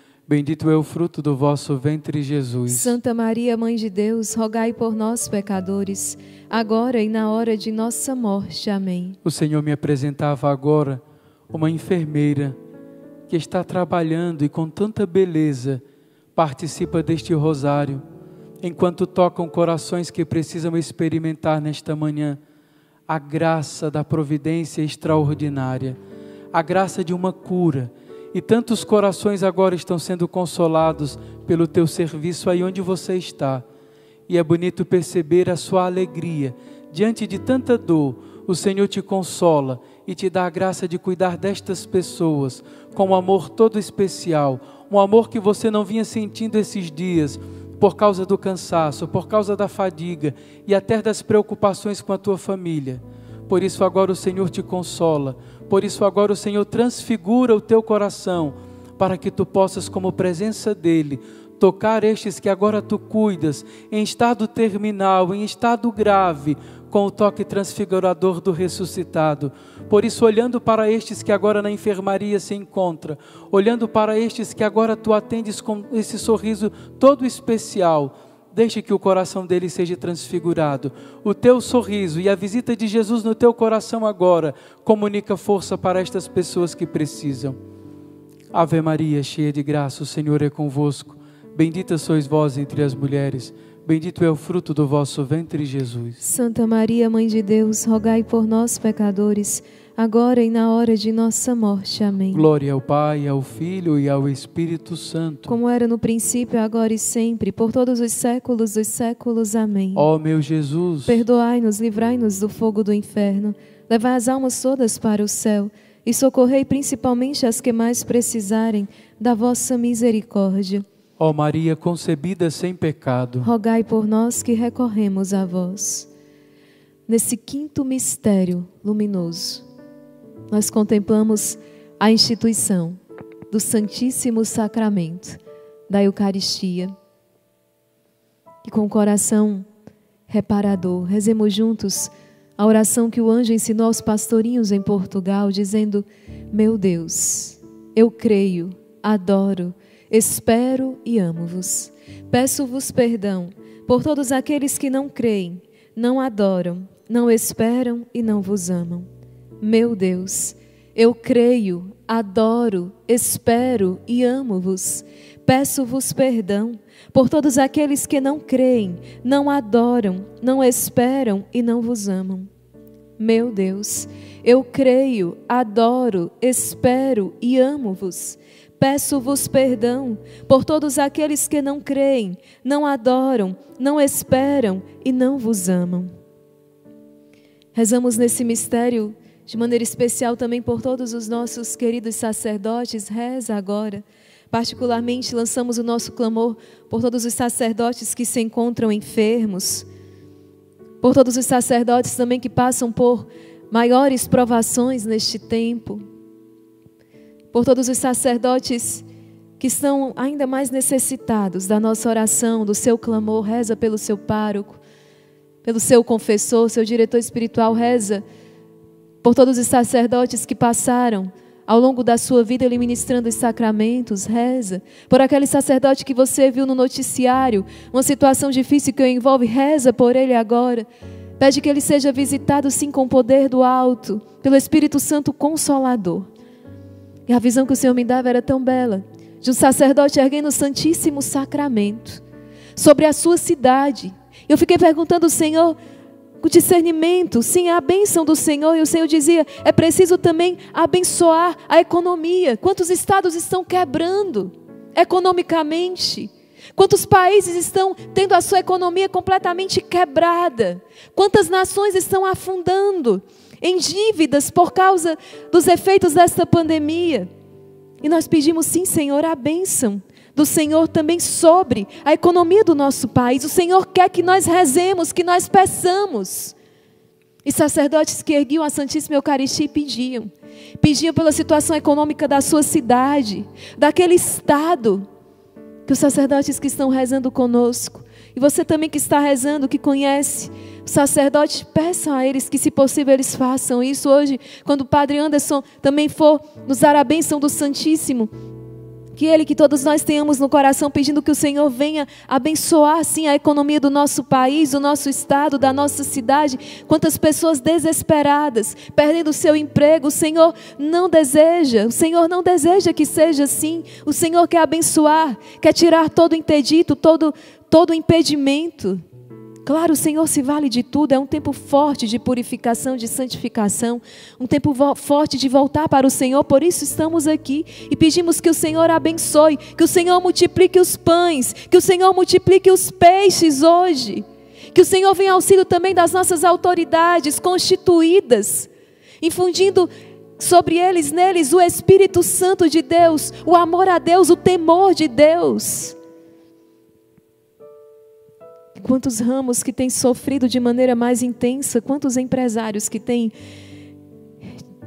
é o fruto do vosso ventre, Jesus. Santa Maria, Mãe de Deus, rogai por nós, pecadores, agora e na hora de nossa morte. Amém. O Senhor me apresentava agora uma enfermeira que está trabalhando e com tanta beleza participa deste rosário, enquanto tocam corações que precisam experimentar nesta manhã a graça da providência extraordinária, a graça de uma cura. E tantos corações agora estão sendo consolados pelo teu serviço aí onde você está. E é bonito perceber a sua alegria diante de tanta dor. O Senhor te consola e te dá a graça de cuidar destas pessoas com um amor todo especial, um amor que você não vinha sentindo esses dias por causa do cansaço, por causa da fadiga e até das preocupações com a tua família. Por isso agora o Senhor te consola, por isso agora o Senhor transfigura o teu coração, para que tu possas, como presença dEle, tocar estes que agora tu cuidas, em estado terminal, em estado grave, com o toque transfigurador do ressuscitado. Por isso, olhando para estes que agora na enfermaria se encontra, olhando para estes que agora tu atendes com esse sorriso todo especial, deixe que o coração dele seja transfigurado. O teu sorriso e a visita de Jesus no teu coração agora comunica força para estas pessoas que precisam. Ave Maria, cheia de graça, o Senhor é convosco. Bendita sois vós entre as mulheres, bendito é o fruto do vosso ventre, Jesus. Santa Maria, Mãe de Deus, rogai por nós, pecadores, agora e na hora de nossa morte. Amém. Glória ao Pai, ao Filho e ao Espírito Santo. Como era no princípio, agora e sempre, por todos os séculos dos séculos. Amém. Ó meu Jesus, perdoai-nos, livrai-nos do fogo do inferno, levai as almas todas para o céu e socorrei principalmente as que mais precisarem da vossa misericórdia. Ó Maria concebida sem pecado, rogai por nós que recorremos a vós. Nesse quinto mistério luminoso, nós contemplamos a instituição do Santíssimo Sacramento da Eucaristia. E com o coração reparador, rezemos juntos a oração que o anjo ensinou aos pastorinhos em Portugal, dizendo: Meu Deus, eu creio, adoro, Espero e amo-vos. Peço-vos perdão por todos aqueles que não creem, não adoram, não esperam e não vos amam. Meu Deus, eu creio, adoro, espero e amo-vos. Peço-vos perdão por todos aqueles que não creem, não adoram, não esperam e não vos amam. Meu Deus, eu creio, adoro, espero e amo-vos. Peço-vos perdão por todos aqueles que não creem, não adoram, não esperam e não vos amam. Rezamos nesse mistério de maneira especial também por todos os nossos queridos sacerdotes. Reza agora. Particularmente lançamos o nosso clamor por todos os sacerdotes que se encontram enfermos, por todos os sacerdotes também que passam por maiores provações neste tempo por todos os sacerdotes que estão ainda mais necessitados da nossa oração, do seu clamor, reza pelo seu pároco, pelo seu confessor, seu diretor espiritual, reza por todos os sacerdotes que passaram ao longo da sua vida ele ministrando os sacramentos, reza. Por aquele sacerdote que você viu no noticiário, uma situação difícil que o envolve, reza por ele agora. Pede que ele seja visitado sim com o poder do alto, pelo Espírito Santo Consolador. E a visão que o Senhor me dava era tão bela, de um sacerdote erguendo o Santíssimo Sacramento sobre a sua cidade. Eu fiquei perguntando ao Senhor, discernimento, sim, a bênção do Senhor. E o Senhor dizia: é preciso também abençoar a economia. Quantos estados estão quebrando economicamente? Quantos países estão tendo a sua economia completamente quebrada? Quantas nações estão afundando? em dívidas por causa dos efeitos desta pandemia. E nós pedimos, sim, Senhor, a bênção do Senhor também sobre a economia do nosso país. O Senhor quer que nós rezemos, que nós peçamos. E sacerdotes que erguiam a Santíssima Eucaristia e pediam. Pediam pela situação econômica da sua cidade, daquele estado. Que os sacerdotes que estão rezando conosco, e você também que está rezando, que conhece sacerdotes, peçam a eles que, se possível, eles façam isso hoje, quando o Padre Anderson também for nos dar a bênção do Santíssimo. Que Ele, que todos nós tenhamos no coração, pedindo que o Senhor venha abençoar, assim, a economia do nosso país, do nosso estado, da nossa cidade. Quantas pessoas desesperadas, perdendo o seu emprego, o Senhor não deseja, o Senhor não deseja que seja assim. O Senhor quer abençoar, quer tirar todo o interdito, todo, todo impedimento. Claro, o Senhor se vale de tudo, é um tempo forte de purificação, de santificação, um tempo forte de voltar para o Senhor, por isso estamos aqui e pedimos que o Senhor abençoe, que o Senhor multiplique os pães, que o Senhor multiplique os peixes hoje, que o Senhor venha auxílio também das nossas autoridades constituídas, infundindo sobre eles, neles, o Espírito Santo de Deus, o amor a Deus, o temor de Deus. Quantos ramos que têm sofrido de maneira mais intensa, quantos empresários que têm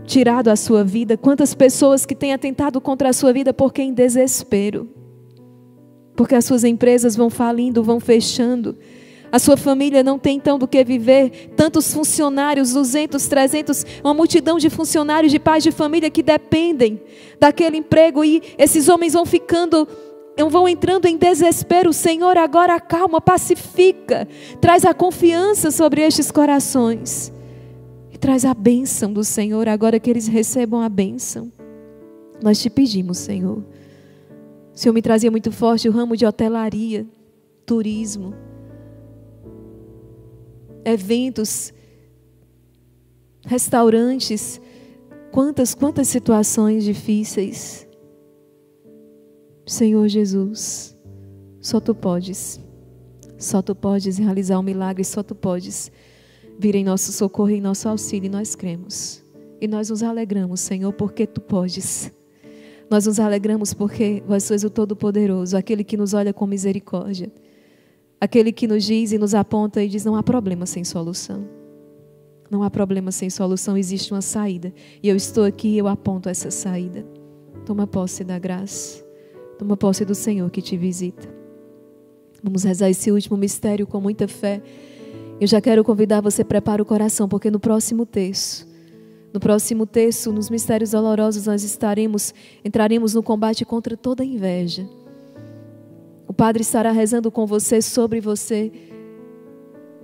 tirado a sua vida, quantas pessoas que têm atentado contra a sua vida porque em desespero, porque as suas empresas vão falindo, vão fechando, a sua família não tem então do que viver. Tantos funcionários, 200, 300, uma multidão de funcionários, de pais de família que dependem daquele emprego e esses homens vão ficando vão entrando em desespero. Senhor, agora calma, pacifica. Traz a confiança sobre estes corações. E traz a bênção do Senhor, agora que eles recebam a bênção. Nós te pedimos, Senhor. O Senhor me trazia muito forte o ramo de hotelaria, turismo eventos, restaurantes, quantas, quantas situações difíceis. Senhor Jesus, só tu podes, só tu podes realizar um milagre, só tu podes vir em nosso socorro e em nosso auxílio, e nós cremos. E nós nos alegramos, Senhor, porque tu podes. Nós nos alegramos porque vós sois o Todo-Poderoso, aquele que nos olha com misericórdia. Aquele que nos diz e nos aponta e diz: não há problema sem solução. Não há problema sem solução, existe uma saída. E eu estou aqui e eu aponto essa saída. Toma posse da graça. Toma posse do Senhor que te visita. Vamos rezar esse último mistério com muita fé. Eu já quero convidar você a preparar o coração, porque no próximo texto, no próximo texto, nos mistérios dolorosos, nós estaremos, entraremos no combate contra toda inveja o Padre estará rezando com você, sobre você,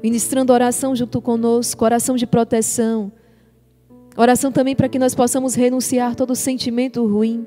ministrando oração junto conosco, oração de proteção, oração também para que nós possamos renunciar todo sentimento ruim.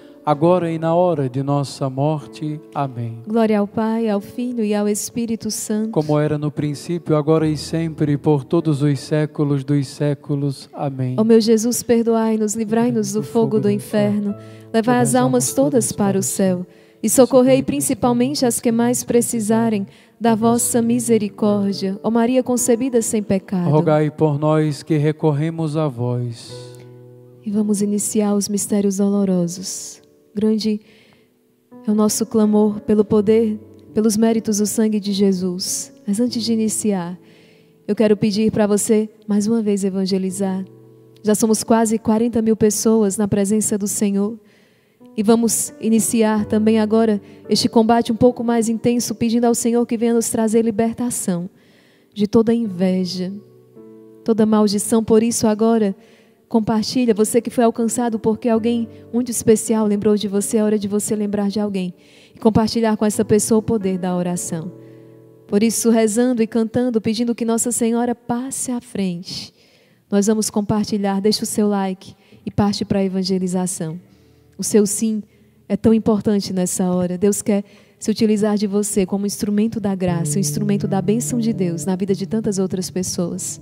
agora e na hora de nossa morte. Amém. Glória ao Pai, ao Filho e ao Espírito Santo. Como era no princípio, agora e sempre, por todos os séculos dos séculos. Amém. Ó meu Jesus, perdoai-nos, livrai-nos do fogo do inferno, levai as almas todas para o céu e socorrei principalmente as que mais precisarem da vossa misericórdia. Ó Maria concebida sem pecado. Rogai por nós que recorremos a vós. E vamos iniciar os mistérios dolorosos. Grande é o nosso clamor pelo poder, pelos méritos do sangue de Jesus. Mas antes de iniciar, eu quero pedir para você mais uma vez evangelizar. Já somos quase 40 mil pessoas na presença do Senhor. E vamos iniciar também agora este combate um pouco mais intenso, pedindo ao Senhor que venha nos trazer libertação de toda inveja, toda maldição. Por isso, agora, Compartilha, você que foi alcançado porque alguém muito especial lembrou de você, é hora de você lembrar de alguém e compartilhar com essa pessoa o poder da oração. Por isso, rezando e cantando, pedindo que Nossa Senhora passe à frente, nós vamos compartilhar. Deixe o seu like e parte para a evangelização. O seu sim é tão importante nessa hora. Deus quer se utilizar de você como instrumento da graça, um instrumento da bênção de Deus na vida de tantas outras pessoas.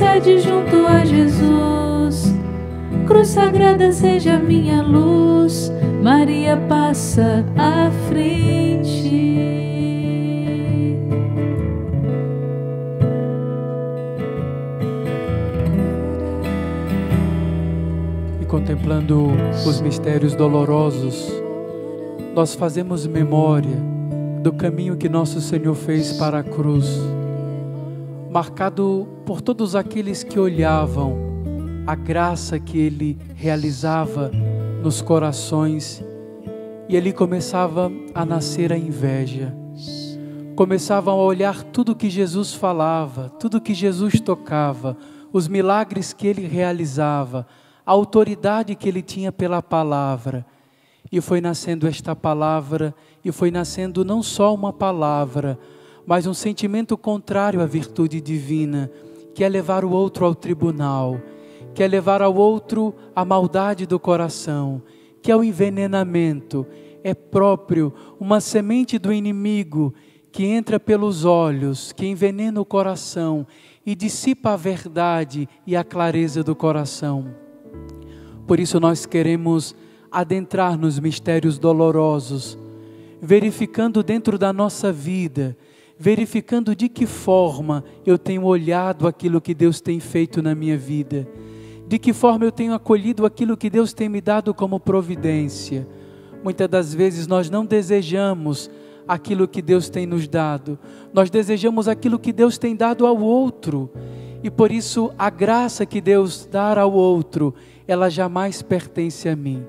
intercede junto a Jesus. Cruz sagrada seja minha luz, Maria passa à frente. E contemplando os mistérios dolorosos, nós fazemos memória do caminho que nosso Senhor fez para a cruz marcado por todos aqueles que olhavam a graça que ele realizava nos corações e ali começava a nascer a inveja. Começavam a olhar tudo que Jesus falava, tudo que Jesus tocava, os milagres que ele realizava, a autoridade que ele tinha pela palavra. E foi nascendo esta palavra, e foi nascendo não só uma palavra, mas um sentimento contrário à virtude divina, que é levar o outro ao tribunal, que é levar ao outro a maldade do coração, que é o envenenamento, é próprio uma semente do inimigo que entra pelos olhos, que envenena o coração e dissipa a verdade e a clareza do coração. Por isso nós queremos adentrar nos mistérios dolorosos, verificando dentro da nossa vida verificando de que forma eu tenho olhado aquilo que Deus tem feito na minha vida, de que forma eu tenho acolhido aquilo que Deus tem me dado como providência. Muitas das vezes nós não desejamos aquilo que Deus tem nos dado, nós desejamos aquilo que Deus tem dado ao outro, e por isso a graça que Deus dá ao outro, ela jamais pertence a mim.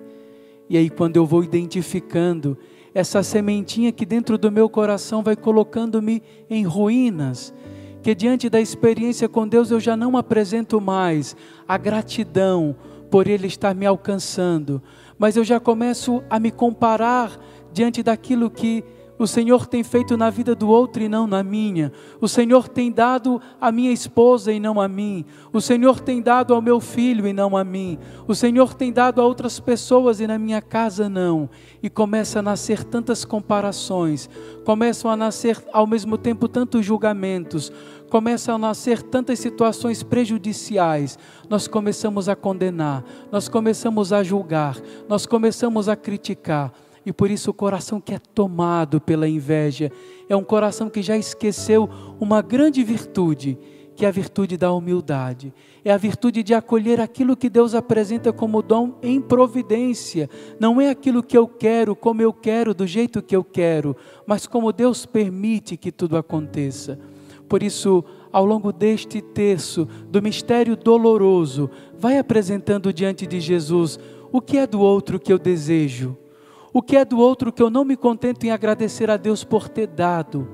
E aí, quando eu vou identificando essa sementinha que dentro do meu coração vai colocando-me em ruínas, que diante da experiência com Deus eu já não apresento mais a gratidão por Ele estar me alcançando, mas eu já começo a me comparar diante daquilo que O Senhor tem feito na vida do outro e não na minha. O Senhor tem dado à minha esposa e não a mim. O Senhor tem dado ao meu filho e não a mim. O Senhor tem dado a outras pessoas e na minha casa não. E começa a nascer tantas comparações, começam a nascer ao mesmo tempo tantos julgamentos, começam a nascer tantas situações prejudiciais. Nós começamos a condenar, nós começamos a julgar, nós começamos a criticar. E por isso o coração que é tomado pela inveja é um coração que já esqueceu uma grande virtude, que é a virtude da humildade. É a virtude de acolher aquilo que Deus apresenta como dom em providência. Não é aquilo que eu quero, como eu quero, do jeito que eu quero, mas como Deus permite que tudo aconteça. Por isso, ao longo deste terço do mistério doloroso, vai apresentando diante de Jesus o que é do outro que eu desejo o que é do outro que eu não me contento em agradecer a Deus por ter dado?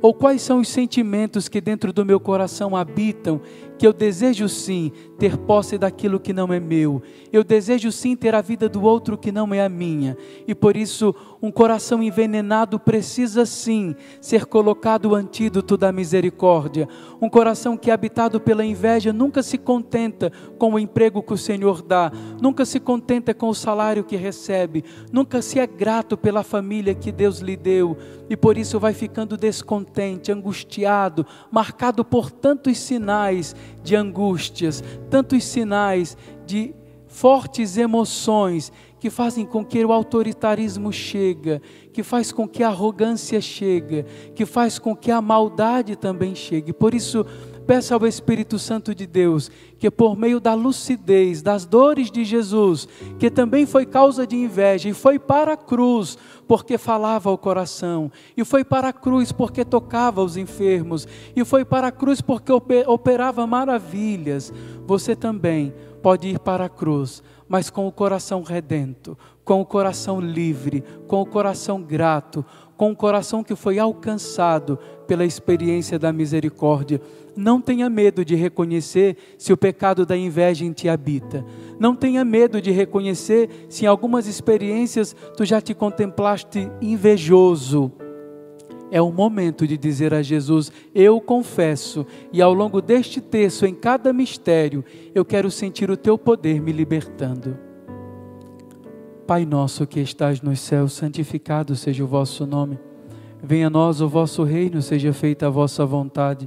Ou quais são os sentimentos que dentro do meu coração habitam que eu desejo sim ter posse daquilo que não é meu. Eu desejo sim ter a vida do outro que não é a minha. E por isso, um coração envenenado precisa sim ser colocado o antídoto da misericórdia. Um coração que é habitado pela inveja nunca se contenta com o emprego que o Senhor dá, nunca se contenta com o salário que recebe, nunca se é grato pela família que Deus lhe deu. E por isso vai ficando descontente, angustiado, marcado por tantos sinais de angústias, tantos sinais de fortes emoções que fazem com que o autoritarismo chega, que faz com que a arrogância chega, que faz com que a maldade também chegue. Por isso, Peça ao Espírito Santo de Deus que, por meio da lucidez, das dores de Jesus, que também foi causa de inveja, e foi para a cruz porque falava ao coração, e foi para a cruz porque tocava os enfermos, e foi para a cruz porque operava maravilhas, você também pode ir para a cruz, mas com o coração redento, com o coração livre, com o coração grato, com o coração que foi alcançado pela experiência da misericórdia. Não tenha medo de reconhecer se o pecado da inveja em ti habita. Não tenha medo de reconhecer se em algumas experiências tu já te contemplaste invejoso. É o momento de dizer a Jesus: Eu confesso, e ao longo deste texto, em cada mistério, eu quero sentir o teu poder me libertando. Pai nosso que estás nos céus, santificado seja o vosso nome. Venha a nós o vosso reino, seja feita a vossa vontade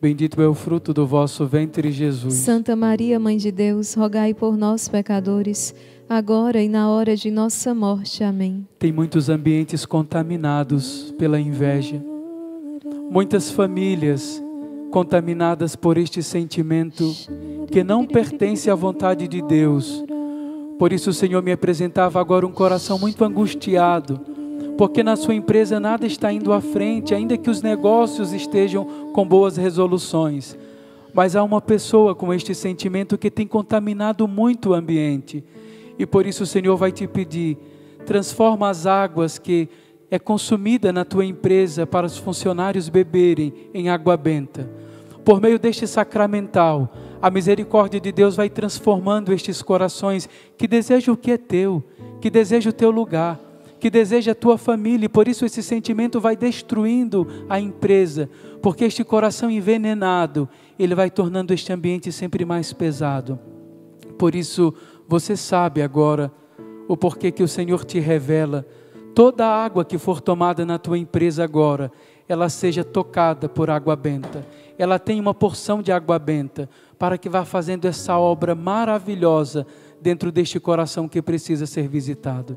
Bendito é o fruto do vosso ventre, Jesus. Santa Maria, Mãe de Deus, rogai por nós, pecadores, agora e na hora de nossa morte. Amém. Tem muitos ambientes contaminados pela inveja. Muitas famílias contaminadas por este sentimento que não pertence à vontade de Deus. Por isso o Senhor me apresentava agora um coração muito angustiado, porque na sua empresa nada está indo à frente, ainda que os negócios estejam com boas resoluções. Mas há uma pessoa com este sentimento que tem contaminado muito o ambiente. E por isso o Senhor vai te pedir: transforma as águas que é consumida na tua empresa para os funcionários beberem em água benta. Por meio deste sacramental, a misericórdia de Deus vai transformando estes corações que desejam o que é teu, que desejam o teu lugar, que desejam a tua família, e por isso esse sentimento vai destruindo a empresa, porque este coração envenenado, ele vai tornando este ambiente sempre mais pesado. Por isso, você sabe agora o porquê que o Senhor te revela toda a água que for tomada na tua empresa agora, ela seja tocada por água benta. Ela tem uma porção de água benta para que vá fazendo essa obra maravilhosa dentro deste coração que precisa ser visitado.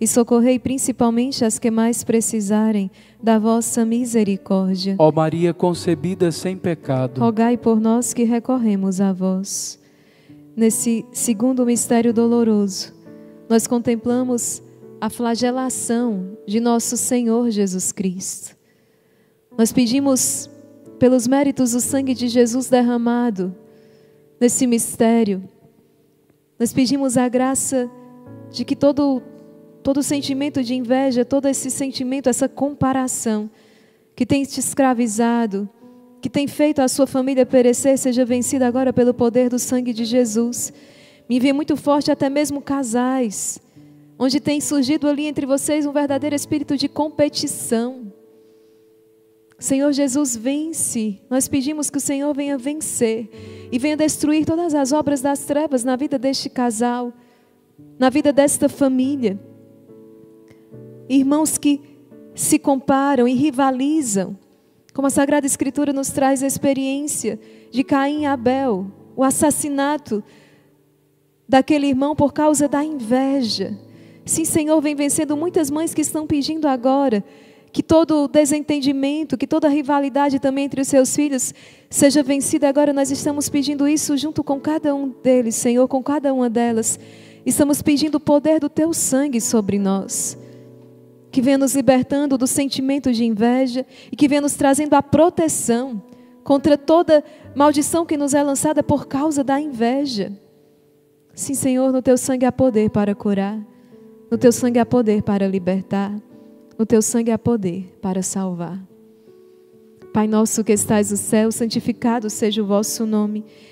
e socorrei principalmente as que mais precisarem da vossa misericórdia. Ó Maria concebida sem pecado, rogai por nós que recorremos a vós. Nesse segundo mistério doloroso, nós contemplamos a flagelação de nosso Senhor Jesus Cristo. Nós pedimos pelos méritos do sangue de Jesus derramado nesse mistério. Nós pedimos a graça de que todo todo sentimento de inveja, todo esse sentimento, essa comparação que tem te escravizado, que tem feito a sua família perecer, seja vencida agora pelo poder do sangue de Jesus. Me vê muito forte até mesmo casais, onde tem surgido ali entre vocês um verdadeiro espírito de competição. Senhor Jesus, vence. Nós pedimos que o Senhor venha vencer e venha destruir todas as obras das trevas na vida deste casal, na vida desta família irmãos que se comparam e rivalizam. Como a Sagrada Escritura nos traz a experiência de Caim e Abel, o assassinato daquele irmão por causa da inveja. Sim, Senhor, vem vencendo muitas mães que estão pedindo agora que todo desentendimento, que toda rivalidade também entre os seus filhos seja vencida. Agora nós estamos pedindo isso junto com cada um deles, Senhor, com cada uma delas. Estamos pedindo o poder do teu sangue sobre nós que venha nos libertando do sentimento de inveja e que venha nos trazendo a proteção contra toda maldição que nos é lançada por causa da inveja. Sim, Senhor, no teu sangue há poder para curar, no teu sangue há poder para libertar, no teu sangue há poder para salvar. Pai nosso que estais no céu, santificado seja o vosso nome.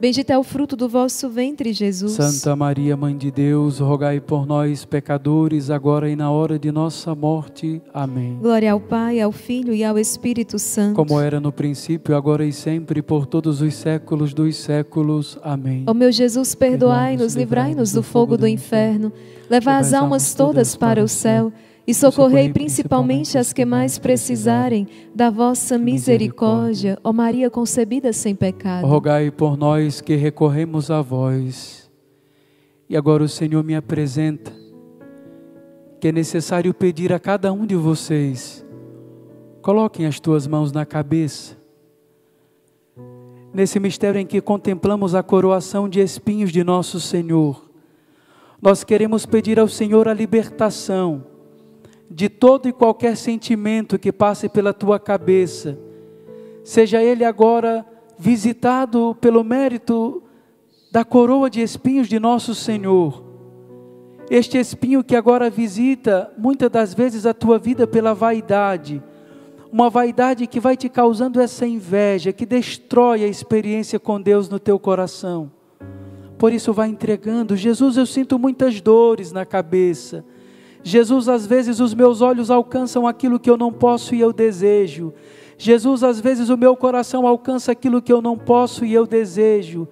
Bendito é o fruto do vosso ventre, Jesus. Santa Maria, Mãe de Deus, rogai por nós, pecadores, agora e na hora de nossa morte. Amém. Glória ao Pai, ao Filho e ao Espírito Santo. Como era no princípio, agora e sempre, por todos os séculos dos séculos. Amém. Ó meu Jesus, perdoai-nos, livrai-nos do fogo do inferno. Levai as almas todas para o céu e socorrei principalmente as que mais precisarem da vossa misericórdia, ó Maria concebida sem pecado. Rogai por nós que recorremos a vós. E agora o Senhor me apresenta que é necessário pedir a cada um de vocês. Coloquem as tuas mãos na cabeça. Nesse mistério em que contemplamos a coroação de espinhos de nosso Senhor, nós queremos pedir ao Senhor a libertação de todo e qualquer sentimento que passe pela tua cabeça, seja ele agora visitado pelo mérito da coroa de espinhos de nosso Senhor. Este espinho que agora visita muitas das vezes a tua vida pela vaidade, uma vaidade que vai te causando essa inveja, que destrói a experiência com Deus no teu coração. Por isso, vai entregando. Jesus, eu sinto muitas dores na cabeça. Jesus, às vezes os meus olhos alcançam aquilo que eu não posso e eu desejo. Jesus, às vezes o meu coração alcança aquilo que eu não posso e eu desejo.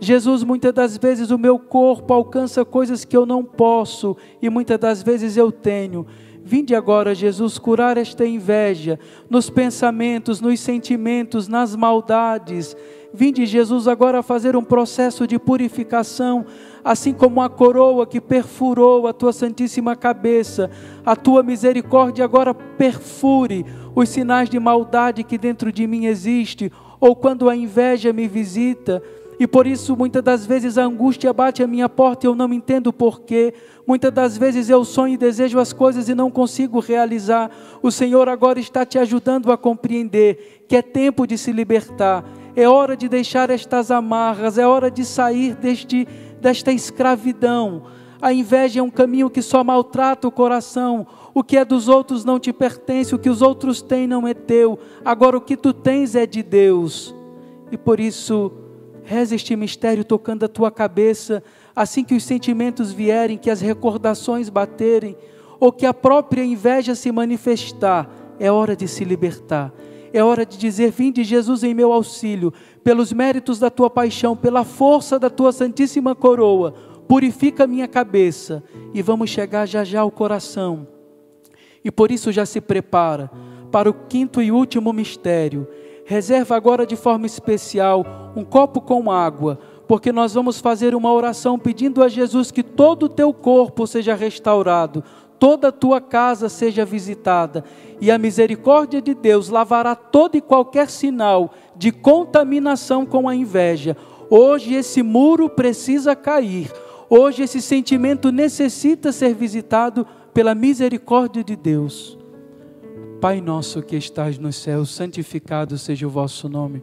Jesus, muitas das vezes o meu corpo alcança coisas que eu não posso e muitas das vezes eu tenho. Vinde agora, Jesus, curar esta inveja nos pensamentos, nos sentimentos, nas maldades. Vinde, Jesus, agora fazer um processo de purificação assim como a coroa que perfurou a tua santíssima cabeça, a tua misericórdia agora perfure os sinais de maldade que dentro de mim existe, ou quando a inveja me visita, e por isso muitas das vezes a angústia bate à minha porta e eu não entendo porquê. Muitas das vezes eu sonho e desejo as coisas e não consigo realizar. O Senhor agora está te ajudando a compreender que é tempo de se libertar. É hora de deixar estas amarras, é hora de sair deste desta escravidão. A inveja é um caminho que só maltrata o coração. O que é dos outros não te pertence, o que os outros têm não é teu. Agora o que tu tens é de Deus. E por isso, reza este mistério tocando a tua cabeça, assim que os sentimentos vierem, que as recordações baterem, ou que a própria inveja se manifestar, é hora de se libertar. É hora de dizer: Vinde, Jesus, em meu auxílio, pelos méritos da tua paixão, pela força da tua santíssima coroa, purifica minha cabeça e vamos chegar já já ao coração. E por isso já se prepara para o quinto e último mistério. Reserva agora de forma especial um copo com água, porque nós vamos fazer uma oração pedindo a Jesus que todo o teu corpo seja restaurado, toda a tua casa seja visitada, e a misericórdia de Deus lavará todo e qualquer sinal de contaminação com a inveja. Hoje esse muro precisa cair. Hoje esse sentimento necessita ser visitado pela misericórdia de Deus. Pai nosso que estás nos céus, santificado seja o vosso nome.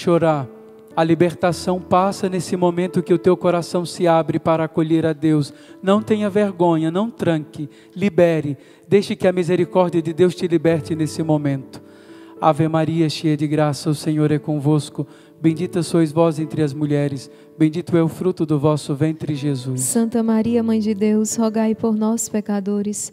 chorar, a libertação passa nesse momento que o teu coração se abre para acolher a Deus. Não tenha vergonha, não tranque, libere, deixe que a misericórdia de Deus te liberte nesse momento. Ave Maria, cheia de graça, o Senhor é convosco. Bendita sois vós entre as mulheres, bendito é o fruto do vosso ventre, Jesus. Santa Maria, Mãe de Deus, rogai por nós, pecadores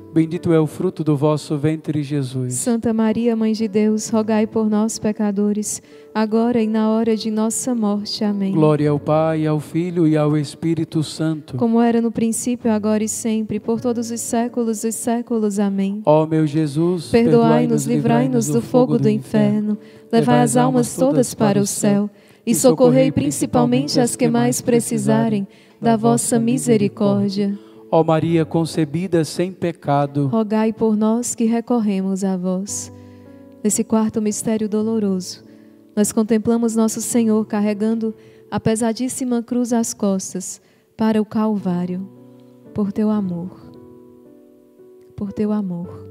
Bendito é o fruto do vosso ventre, Jesus. Santa Maria, Mãe de Deus, rogai por nós, pecadores, agora e na hora de nossa morte. Amém. Glória ao Pai, ao Filho e ao Espírito Santo. Como era no princípio, agora e sempre, por todos os séculos dos séculos. Amém. Ó meu Jesus, perdoai-nos, livrai-nos do fogo do inferno, levai as almas todas para o céu e socorrei principalmente as que mais precisarem da vossa misericórdia. Ó Maria concebida sem pecado, rogai por nós que recorremos a vós. Nesse quarto mistério doloroso, nós contemplamos nosso Senhor carregando a pesadíssima cruz às costas para o Calvário, por teu amor. Por teu amor.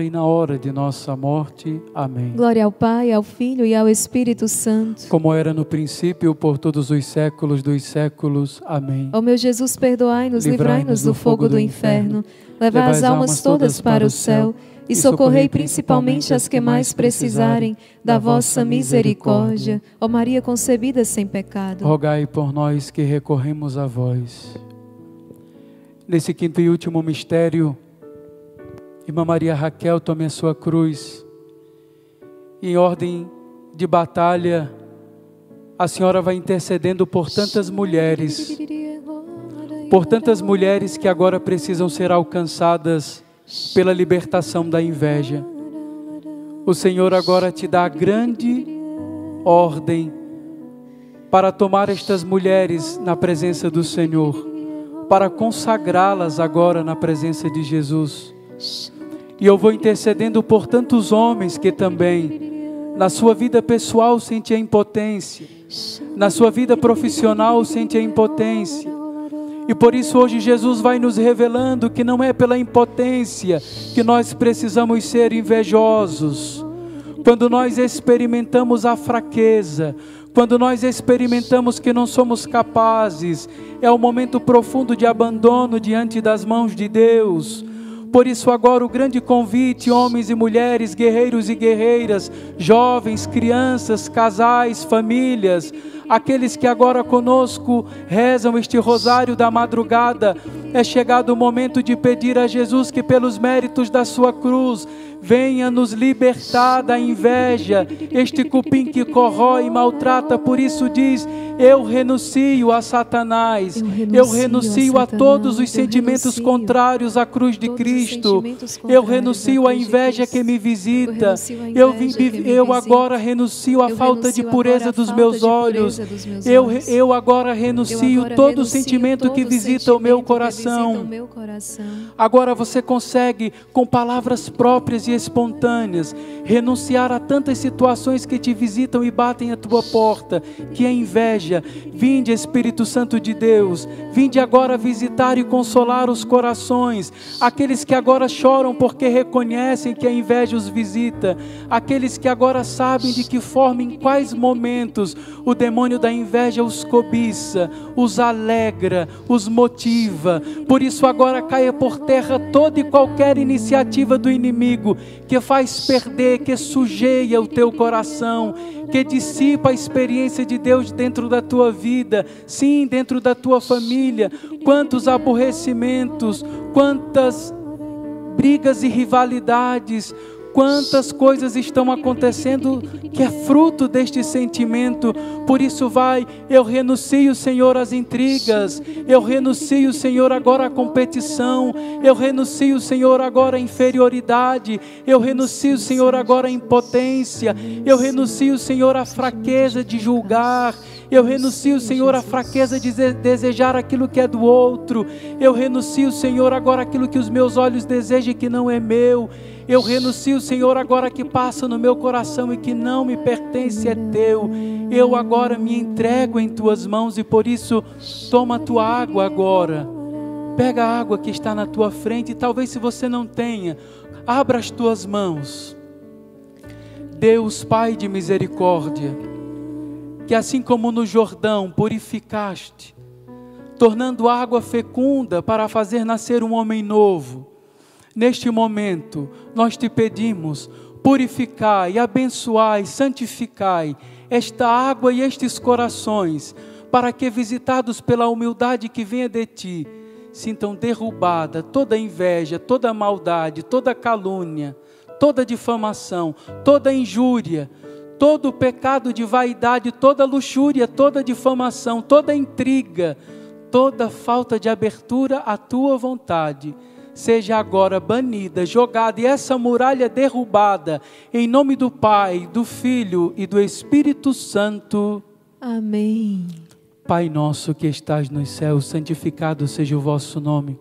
e na hora de nossa morte. Amém. Glória ao Pai, ao Filho e ao Espírito Santo. Como era no princípio, por todos os séculos dos séculos. Amém. Ó meu Jesus, perdoai-nos, livrai-nos do fogo do inferno, levai as almas todas para o céu e socorrei principalmente as que mais precisarem da vossa misericórdia. Ó Maria concebida sem pecado. Rogai por nós que recorremos a vós. Nesse quinto e último mistério, Irmã Maria Raquel, tome a sua cruz. Em ordem de batalha, a senhora vai intercedendo por tantas mulheres, por tantas mulheres que agora precisam ser alcançadas pela libertação da inveja. O Senhor agora te dá a grande ordem para tomar estas mulheres na presença do Senhor, para consagrá-las agora na presença de Jesus. E eu vou intercedendo por tantos homens que também, na sua vida pessoal, sentem a impotência, na sua vida profissional, sentem a impotência. E por isso hoje Jesus vai nos revelando que não é pela impotência que nós precisamos ser invejosos. Quando nós experimentamos a fraqueza, quando nós experimentamos que não somos capazes, é o momento profundo de abandono diante das mãos de Deus. Por isso, agora, o grande convite, homens e mulheres, guerreiros e guerreiras, jovens, crianças, casais, famílias, aqueles que agora conosco rezam este rosário da madrugada, é chegado o momento de pedir a Jesus que, pelos méritos da Sua cruz, venha nos libertar da inveja, este cupim que corrói e maltrata. Por isso, diz: Eu renuncio a Satanás, eu renuncio, eu renuncio a, a, todos os sentimentos contrários à cruz de Cristo, eu renuncio à inveja que me visita, eu, vim, eu agora renuncio à falta de pureza dos meus olhos, eu, eu agora renuncio todo o sentimento que visita o meu coração. Agora você consegue, com palavras próprias e espontâneas, renunciar a tantas situações que te visitam e batem à tua porta, que é inveja. Vinde, Espírito Santo de Deus, vinde agora visitar e consolar os corações, aqueles que agora choram porque reconhecem que a inveja os visita, aqueles que agora sabem de que forma, em quais momentos o demônio da inveja os cobiça, os alegra, os motiva. Por isso agora caia por terra toda e qualquer iniciativa do inimigo que faz perder, que sujeia o teu coração, que dissipa a experiência de Deus dentro da tua vida, sim, dentro da tua família. Quantos aborrecimentos, quantas brigas e rivalidades, quantas coisas estão acontecendo que é fruto deste sentimento. Por isso, vai, eu renuncio, Senhor, às intrigas, eu renuncio, Senhor, agora à competição, eu renuncio, Senhor, agora à inferioridade, eu renuncio, Senhor, agora à impotência, eu renuncio, Senhor, à fraqueza de julgar. Eu renuncio, Senhor, à fraqueza de desejar aquilo que é do outro. Eu renuncio, Senhor, agora aquilo que os meus olhos desejam e que não é meu. Eu renuncio, Senhor, agora que passa no meu coração e que não me pertence é teu. Eu agora me entrego em tuas mãos e por isso toma a tua água agora. Pega a água que está na tua frente e talvez se você não tenha, abra as tuas mãos. Deus, Pai de misericórdia, que assim como no Jordão purificaste, tornando água fecunda para fazer nascer um homem novo, neste momento nós te pedimos, purificai, abençoai, santificai esta água e estes corações, para que, visitados pela humildade que venha de ti, sintam derrubada toda inveja, toda maldade, toda calúnia, toda difamação, toda injúria, todo pecado de vaidade, toda luxúria, toda difamação, toda intriga, toda falta de abertura à tua vontade, seja agora banida, jogada e essa muralha derrubada, em nome do Pai, do Filho e do Espírito Santo. Amém. Pai nosso que estás nos céus, santificado seja o vosso nome.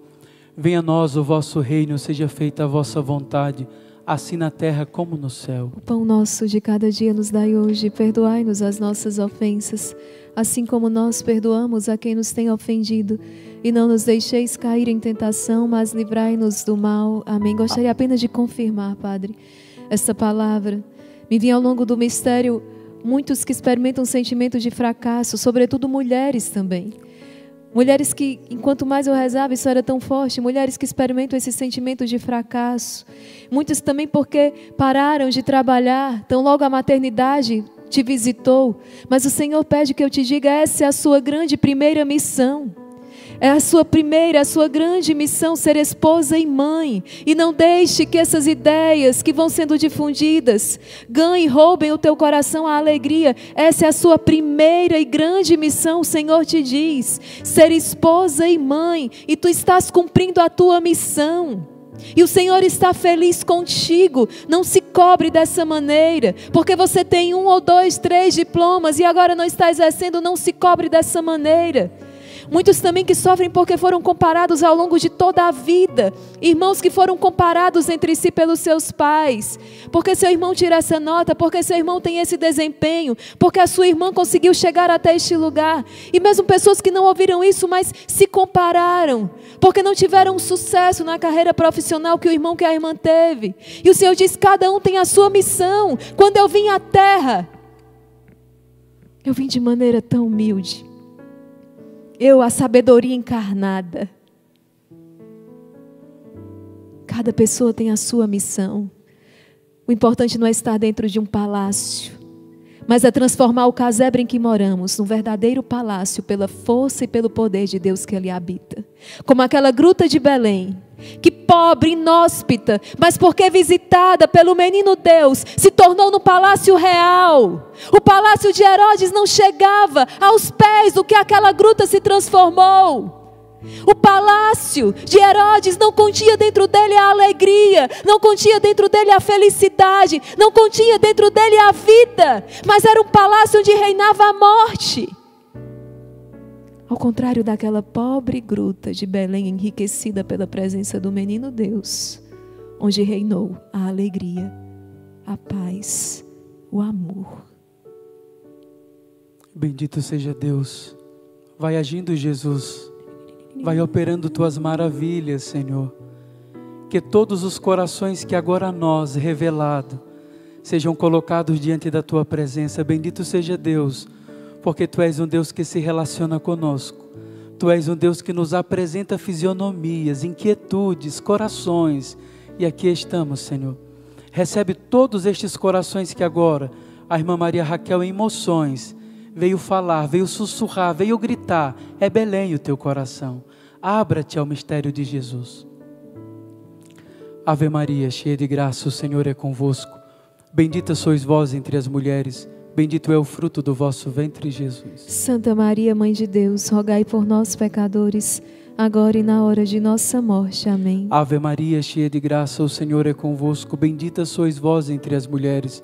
Venha a nós o vosso reino, seja feita a vossa vontade assim na terra como no céu. O pão nosso de cada dia nos dai hoje, perdoai-nos as nossas ofensas, assim como nós perdoamos a quem nos tem ofendido, e não nos deixeis cair em tentação, mas livrai-nos do mal. Amém. Gostaria apenas de confirmar, Padre, essa palavra. Me vinha ao longo do mistério muitos que experimentam sentimento de fracasso, sobretudo mulheres também. Mulheres que, enquanto mais eu rezava, isso era tão forte. Mulheres que experimentam esse sentimento de fracasso. Muitas também porque pararam de trabalhar, então logo a maternidade te visitou. Mas o Senhor pede que eu te diga: essa é a sua grande primeira missão. É a sua primeira, a sua grande missão ser esposa e mãe. E não deixe que essas ideias que vão sendo difundidas ganhem, roubem o teu coração a alegria. Essa é a sua primeira e grande missão, o Senhor te diz: ser esposa e mãe. E tu estás cumprindo a tua missão. E o Senhor está feliz contigo. Não se cobre dessa maneira, porque você tem um ou dois, três diplomas e agora não está exercendo. Não se cobre dessa maneira. Muitos também que sofrem porque foram comparados ao longo de toda a vida. Irmãos que foram comparados entre si pelos seus pais. Porque seu irmão tira essa nota, porque seu irmão tem esse desempenho, porque a sua irmã conseguiu chegar até este lugar. E mesmo pessoas que não ouviram isso, mas se compararam, porque não tiveram sucesso na carreira profissional que o irmão que a irmã teve. E o Senhor diz: cada um tem a sua missão. Quando eu vim à terra, eu vim de maneira tão humilde eu, a sabedoria encarnada. Cada pessoa tem a sua missão. O importante não é estar dentro de um palácio, mas é transformar o casebre em que moramos num verdadeiro palácio pela força e pelo poder de Deus que ali habita. Como aquela gruta de Belém, que pobre, inóspita, mas porque visitada pelo menino Deus, se tornou no palácio real. O palácio de Herodes não chegava aos pés do que aquela gruta se transformou. O palácio de Herodes não continha dentro dele a alegria, não continha dentro dele a felicidade, não continha dentro dele a vida, mas era um palácio onde reinava a morte. Ao contrário daquela pobre gruta de Belém enriquecida pela presença do menino Deus, onde reinou a alegria, a paz, o amor. Bendito seja Deus. Vai agindo, Jesus. Vai operando tuas maravilhas, Senhor. Que todos os corações que agora a nós revelado sejam colocados diante da tua presença. Bendito seja Deus porque tu és um Deus que se relaciona conosco. Tu és um Deus que nos apresenta fisionomias, inquietudes, corações. E aqui estamos, Senhor. Recebe todos estes corações que agora a irmã Maria Raquel, em emoções, veio falar, veio sussurrar, veio gritar. É Belém o teu coração. Abra-te ao mistério de Jesus. Ave Maria, cheia de graça, o Senhor é convosco. Bendita sois vós entre as mulheres, bendito é o fruto do vosso ventre, Jesus. Santa Maria, Mãe de Deus, rogai por nós, pecadores, agora e na hora de nossa morte. Amém. Ave Maria, cheia de graça, o Senhor é convosco. Bendita sois vós entre as mulheres,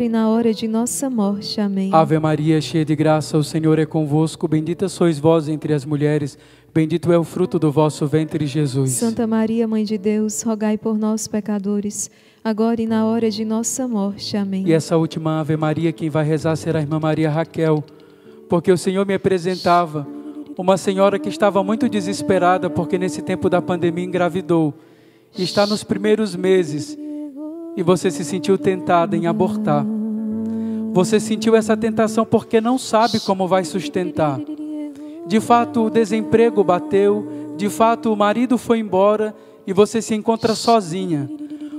e na hora de nossa morte. Amém. Ave Maria, cheia de graça, o Senhor é convosco. Bendita sois vós entre as mulheres, bendito é o fruto do vosso ventre, Jesus. Santa Maria, Mãe de Deus, rogai por nós, pecadores, agora e na hora de nossa morte. Amém. E essa última Ave Maria, quem vai rezar será a irmã Maria Raquel, porque o Senhor me apresentava uma senhora que estava muito desesperada, porque nesse tempo da pandemia engravidou e está nos primeiros meses e você se sentiu tentada em abortar. Você sentiu essa tentação porque não sabe como vai sustentar. De fato, o desemprego bateu, de fato, o marido foi embora e você se encontra sozinha.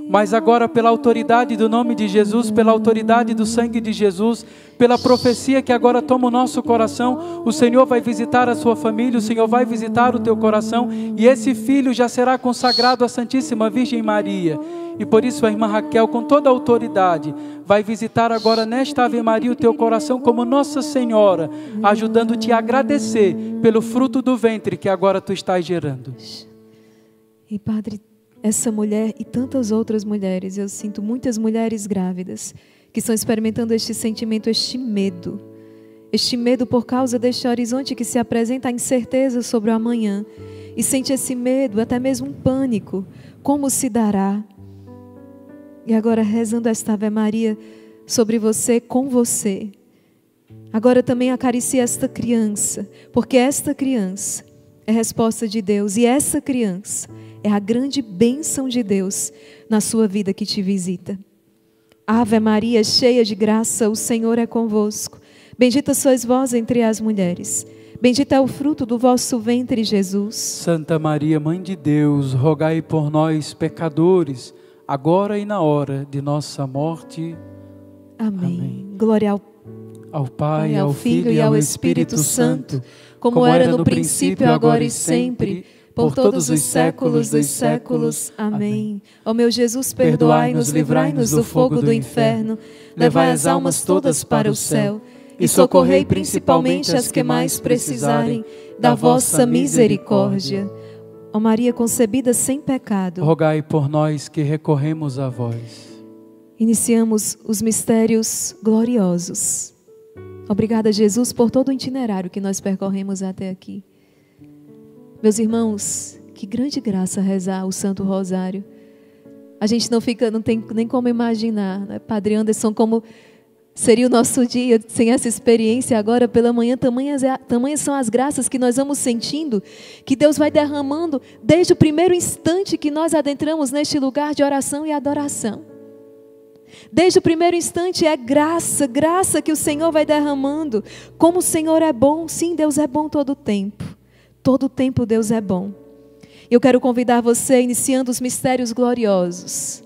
Mas agora, pela autoridade do nome de Jesus, pela autoridade do sangue de Jesus, pela profecia que agora toma o nosso coração, o Senhor vai visitar a sua família, o Senhor vai visitar o teu coração, e esse filho já será consagrado à Santíssima Virgem Maria. E por isso a irmã Raquel, com toda a autoridade, vai visitar agora nesta Ave Maria o teu coração como Nossa Senhora, ajudando-te a agradecer pelo fruto do ventre que agora tu estás gerando. E Padre, essa mulher e tantas outras mulheres, eu sinto muitas mulheres grávidas que estão experimentando este sentimento, este medo. Este medo por causa deste horizonte que se apresenta a incerteza sobre o amanhã. E sente esse medo, até mesmo um pânico. Como se dará? E agora rezando esta Ave Maria sobre você, com você. Agora também acaricie esta criança, porque esta criança é resposta de Deus e essa criança é a grande bênção de Deus na sua vida que te visita. Ave Maria, cheia de graça, o Senhor é convosco. Bendita sois vós entre as mulheres. Bendito é o fruto do vosso ventre, Jesus. Santa Maria, Mãe de Deus, rogai por nós, pecadores, agora e na hora de nossa morte. Amém. Amém. Glória ao, Ao Pai, Pai, ao Filho e ao Espírito Santo, como era no princípio, agora e sempre, por todos os séculos dos séculos. Amém. Ó meu Jesus, perdoai-nos, livrai-nos do fogo do inferno, levai as almas todas para o céu e socorrei principalmente as que mais precisarem da vossa misericórdia. Ó Maria concebida sem pecado, rogai por nós que recorremos a vós. iniciamos os mistérios gloriosos. Obrigada, Jesus, por todo o itinerário que nós percorremos até aqui. Meus irmãos, que grande graça rezar o Santo Rosário. A gente não fica, não tem nem como imaginar, né? Padre Anderson, como seria o nosso dia sem essa experiência agora pela manhã. Tamanhas, é- tamanhas são as graças que nós vamos sentindo, que Deus vai derramando desde o primeiro instante que nós adentramos neste lugar de oração e adoração. Desde o primeiro instante é graça, graça que o Senhor vai derramando. Como o Senhor é bom, sim, Deus é bom todo o tempo. Todo tempo Deus é bom. Eu quero convidar você, iniciando os mistérios gloriosos.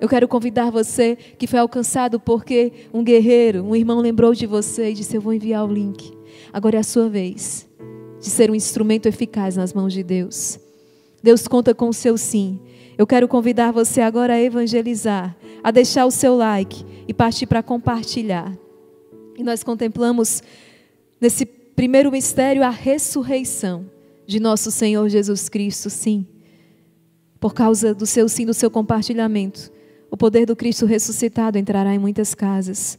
Eu quero convidar você que foi alcançado porque um guerreiro, um irmão lembrou de você e disse: Eu vou enviar o link. Agora é a sua vez de ser um instrumento eficaz nas mãos de Deus. Deus conta com o seu sim. Eu quero convidar você agora a evangelizar, a deixar o seu like e partir para compartilhar. E nós contemplamos nesse primeiro mistério a ressurreição de nosso Senhor Jesus Cristo, sim. Por causa do seu sim, do seu compartilhamento, o poder do Cristo ressuscitado entrará em muitas casas.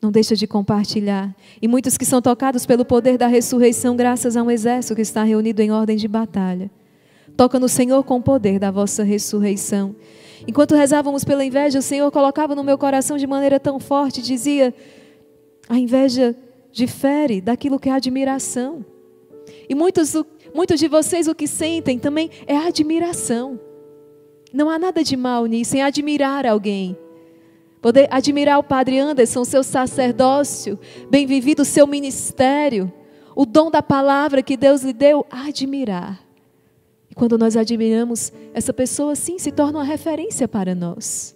Não deixa de compartilhar. E muitos que são tocados pelo poder da ressurreição, graças a um exército que está reunido em ordem de batalha. Toca no Senhor com o poder da vossa ressurreição. Enquanto rezávamos pela inveja, o Senhor colocava no meu coração de maneira tão forte, dizia: a inveja difere daquilo que é admiração. E muitos, muitos de vocês o que sentem também é admiração. Não há nada de mal nisso, em admirar alguém. Poder admirar o Padre Anderson, seu sacerdócio, bem vivido, seu ministério, o dom da palavra que Deus lhe deu, admirar. E quando nós admiramos, essa pessoa sim se torna uma referência para nós.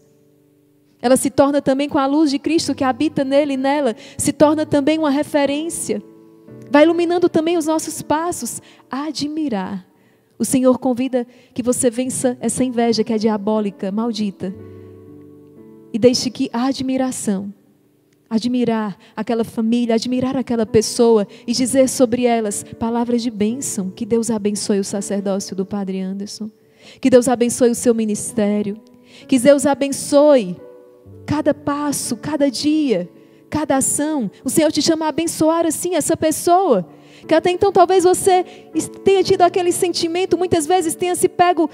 Ela se torna também com a luz de Cristo que habita nele e nela, se torna também uma referência. Vai iluminando também os nossos passos a admirar. O Senhor convida que você vença essa inveja que é diabólica, maldita. E deixe que a admiração admirar aquela família, admirar aquela pessoa e dizer sobre elas palavras de bênção. Que Deus abençoe o sacerdócio do Padre Anderson. Que Deus abençoe o seu ministério. Que Deus abençoe cada passo, cada dia, cada ação. O Senhor te chama a abençoar assim essa pessoa. Que até então talvez você tenha tido aquele sentimento, muitas vezes tenha se pego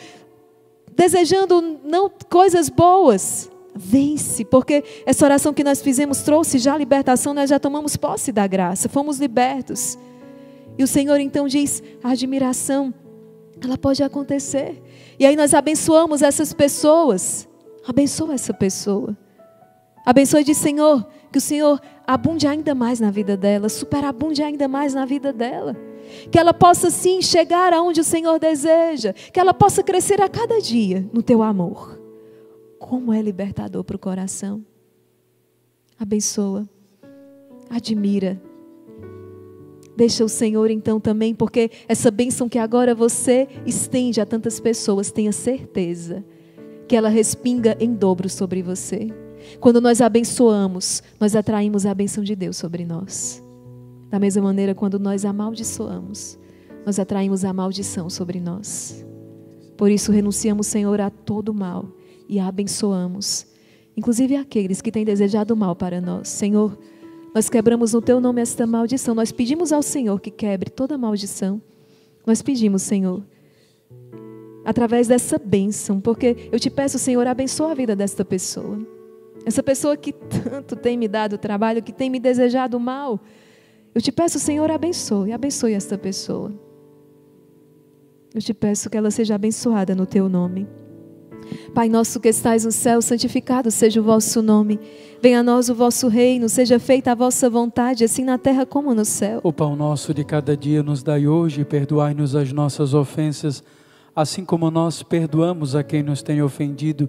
desejando não coisas boas, Vence, porque essa oração que nós fizemos trouxe já a libertação, nós já tomamos posse da graça, fomos libertos. E o Senhor então diz: a admiração, ela pode acontecer. E aí nós abençoamos essas pessoas. Abençoa essa pessoa. Abençoe de Senhor, que o Senhor abunde ainda mais na vida dela, superabunde ainda mais na vida dela. Que ela possa sim chegar aonde o Senhor deseja, que ela possa crescer a cada dia no teu amor. Como é libertador para o coração. Abençoa, admira. Deixa o Senhor então também, porque essa bênção que agora você estende a tantas pessoas, tenha certeza que ela respinga em dobro sobre você. Quando nós abençoamos, nós atraímos a bênção de Deus sobre nós. Da mesma maneira, quando nós amaldiçoamos, nós atraímos a maldição sobre nós. Por isso, renunciamos, Senhor, a todo mal e abençoamos. Inclusive aqueles que têm desejado mal para nós. Senhor, nós quebramos no teu nome esta maldição. Nós pedimos ao Senhor que quebre toda maldição. Nós pedimos, Senhor, através dessa bênção, porque eu te peço, Senhor, abençoa a vida desta pessoa. Essa pessoa que tanto tem me dado trabalho, que tem me desejado mal. Eu te peço, Senhor, abençoe, abençoe esta pessoa. Eu te peço que ela seja abençoada no teu nome. Pai nosso que estais no céu, santificado seja o vosso nome. Venha a nós o vosso reino, seja feita a vossa vontade, assim na terra como no céu. O pão nosso de cada dia nos dai hoje, perdoai-nos as nossas ofensas, assim como nós perdoamos a quem nos tem ofendido,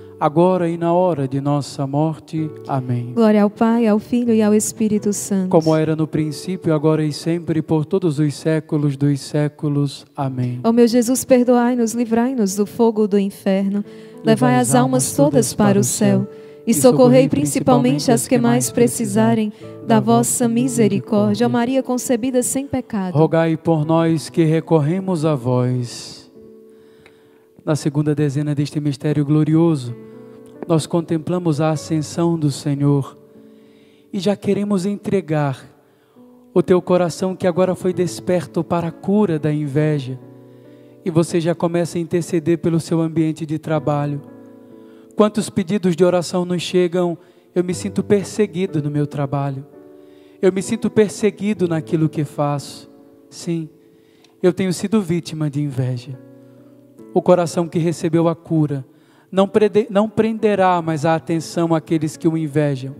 e na hora de nossa morte. Amém. Glória ao Pai, ao Filho e ao Espírito Santo. Como era no princípio, agora e sempre, por todos os séculos dos séculos. Amém. Ó meu Jesus, perdoai-nos, livrai-nos do fogo do inferno, levai as almas todas para o céu e socorrei principalmente as que mais precisarem da vossa misericórdia. Ó Maria concebida sem pecado. Rogai por nós que recorremos a vós. Na segunda dezena deste mistério glorioso, nós contemplamos a ascensão do Senhor e já queremos entregar o teu coração que agora foi desperto para a cura da inveja. E você já começa a interceder pelo seu ambiente de trabalho. Quantos pedidos de oração nos chegam? Eu me sinto perseguido no meu trabalho. Eu me sinto perseguido naquilo que faço. Sim, eu tenho sido vítima de inveja. O coração que recebeu a cura não, não prenderá mais a atenção àqueles que o invejam,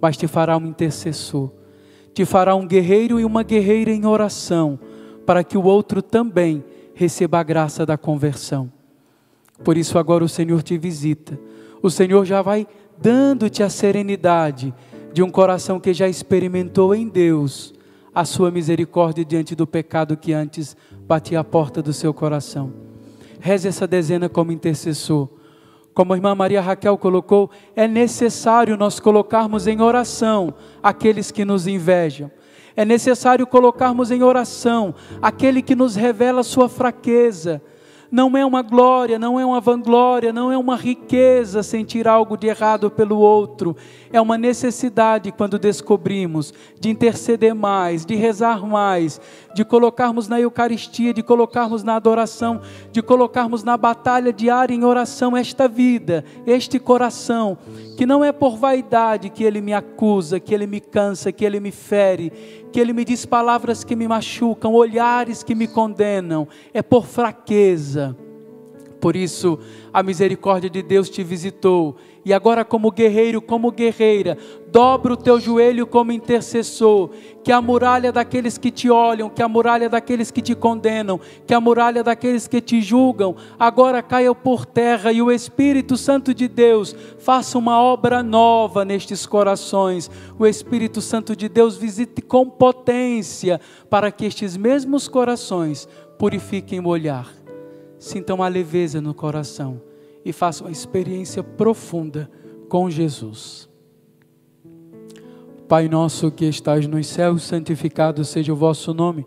mas te fará um intercessor, te fará um guerreiro e uma guerreira em oração, para que o outro também receba a graça da conversão. Por isso agora o Senhor te visita. O Senhor já vai dando-te a serenidade de um coração que já experimentou em Deus a sua misericórdia diante do pecado que antes batia a porta do seu coração. Reze essa dezena como intercessor. Como a irmã Maria Raquel colocou, é necessário nós colocarmos em oração aqueles que nos invejam. É necessário colocarmos em oração aquele que nos revela sua fraqueza não é uma glória, não é uma vanglória, não é uma riqueza sentir algo de errado pelo outro. É uma necessidade quando descobrimos de interceder mais, de rezar mais, de colocarmos na Eucaristia, de colocarmos na adoração, de colocarmos na batalha diária em oração esta vida, este coração, que não é por vaidade que ele me acusa, que ele me cansa, que ele me fere, que ele me diz palavras que me machucam, olhares que me condenam, é por fraqueza. Por isso, a misericórdia de Deus te visitou e agora, como guerreiro, como guerreira, dobra o teu joelho como intercessor. Que a muralha daqueles que te olham, que a muralha daqueles que te condenam, que a muralha daqueles que te julgam, agora caia por terra e o Espírito Santo de Deus faça uma obra nova nestes corações. O Espírito Santo de Deus visite com potência para que estes mesmos corações purifiquem o olhar, sintam a leveza no coração e faça uma experiência profunda com Jesus. Pai nosso que estás nos céus, santificado seja o vosso nome.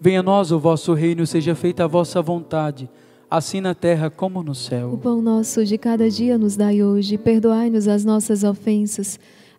Venha a nós o vosso reino, seja feita a vossa vontade, assim na terra como no céu. O pão nosso de cada dia nos dai hoje, perdoai-nos as nossas ofensas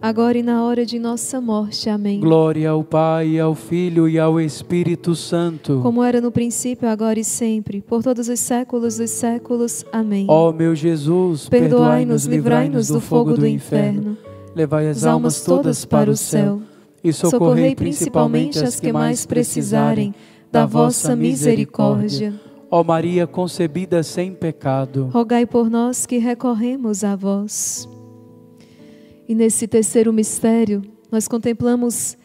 agora e na hora de nossa morte. Amém. Glória ao Pai, ao Filho e ao Espírito Santo. Como era no princípio, agora e sempre, por todos os séculos dos séculos. Amém. Ó meu Jesus, Perdoai-nos, livrai-nos do fogo do inferno. Levai as almas todas para o céu e socorrei principalmente as que mais precisarem da vossa misericórdia. Ó Maria concebida sem pecado, Rogai por nós que recorremos a vós. E nesse terceiro mistério, nós contemplamos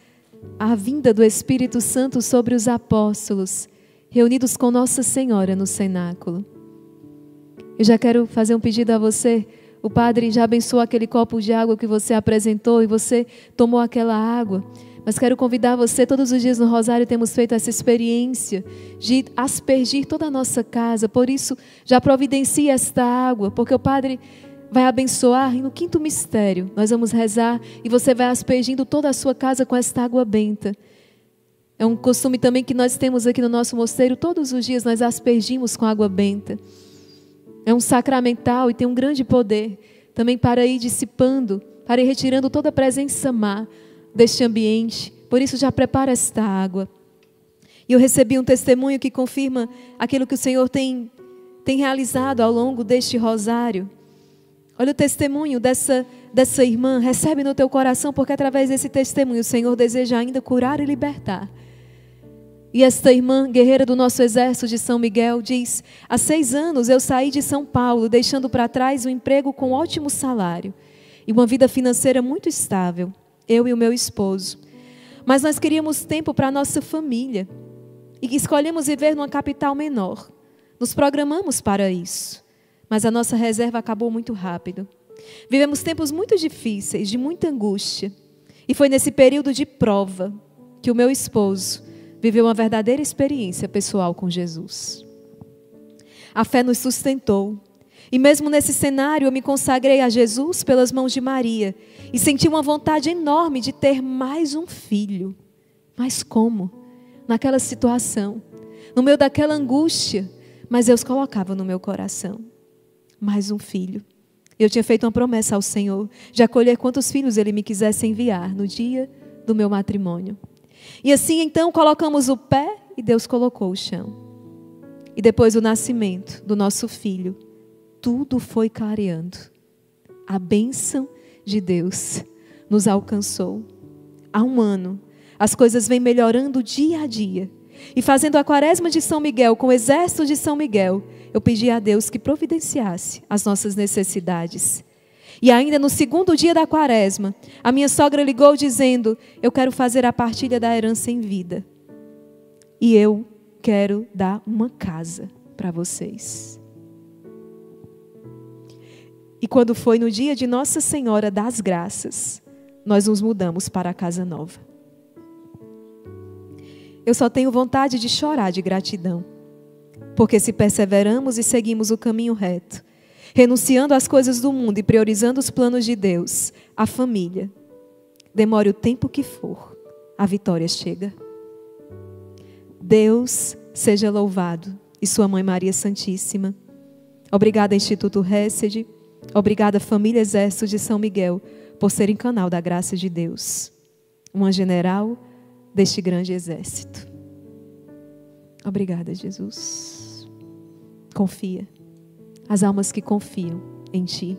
a vinda do Espírito Santo sobre os apóstolos, reunidos com Nossa Senhora no cenáculo. Eu já quero fazer um pedido a você. O padre já abençoou aquele copo de água que você apresentou e você tomou aquela água. Mas quero convidar você, todos os dias no Rosário temos feito essa experiência de aspergir toda a nossa casa. Por isso, já providencie esta água, porque o Padre vai abençoar e no quinto mistério nós vamos rezar e você vai aspergindo toda a sua casa com esta água benta. É um costume também que nós temos aqui no nosso mosteiro, todos os dias nós aspergimos com água benta. É um sacramental e tem um grande poder também para ir dissipando, para ir retirando toda a presença má deste ambiente. Por isso, já prepara esta água. E eu recebi um testemunho que confirma aquilo que o Senhor tem, tem realizado ao longo deste rosário. Olha o testemunho dessa, dessa irmã, recebe no teu coração, porque através desse testemunho o Senhor deseja ainda curar e libertar. E esta irmã, guerreira do nosso exército de São Miguel, diz: Há seis anos eu saí de São Paulo, deixando para trás um emprego com ótimo salário e uma vida financeira muito estável, eu e o meu esposo. Mas nós queríamos tempo para a nossa família e escolhemos viver numa capital menor. Nos programamos para isso, mas a nossa reserva acabou muito rápido. Vivemos tempos muito difíceis, de muita angústia. E foi nesse período de prova que o meu esposo viveu uma verdadeira experiência pessoal com Jesus. A fé nos sustentou. E mesmo nesse cenário, eu me consagrei a Jesus pelas mãos de Maria e senti uma vontade enorme de ter mais um filho. Mas como? Naquela situação, no meio daquela angústia, mas Deus colocava no meu coração mais um filho. Eu tinha feito uma promessa ao Senhor de acolher quantos filhos Ele me quisesse enviar no dia do meu matrimônio. E assim então colocamos o pé e Deus colocou o chão. E depois do nascimento do nosso filho, tudo foi clareando. A bênção de Deus nos alcançou. Há um ano, as coisas vêm melhorando dia a dia. E fazendo a quaresma de São Miguel com o exército de São Miguel, eu pedi a Deus que providenciasse as nossas necessidades. E ainda no segundo dia da quaresma, a minha sogra ligou dizendo: Eu quero fazer a partilha da herança em vida. E eu quero dar uma casa para vocês. E quando foi no dia de Nossa Senhora das Graças, nós nos mudamos para a casa nova. Eu só tenho vontade de chorar de gratidão, porque se perseveramos e seguimos o caminho reto, renunciando às coisas do mundo e priorizando os planos de Deus, a família, demore o tempo que for, a vitória chega. Deus seja louvado e Sua Mãe Maria Santíssima. Obrigada, Instituto Hesed. Obrigada, Família Exército de São Miguel, por serem canal da graça de Deus. Uma general deste grande exército. Obrigada, Jesus. Confia. As almas que confiam em Ti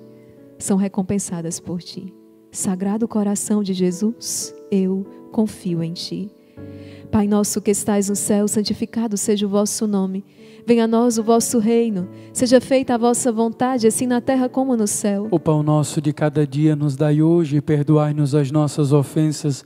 são recompensadas por Ti. Sagrado coração de Jesus, eu confio em Ti. Pai nosso que estais no céu, santificado seja o vosso nome. Venha a nós o vosso reino. Seja feita a vossa vontade, assim na terra como no céu. O pão nosso de cada dia nos dai hoje e perdoai-nos as nossas ofensas,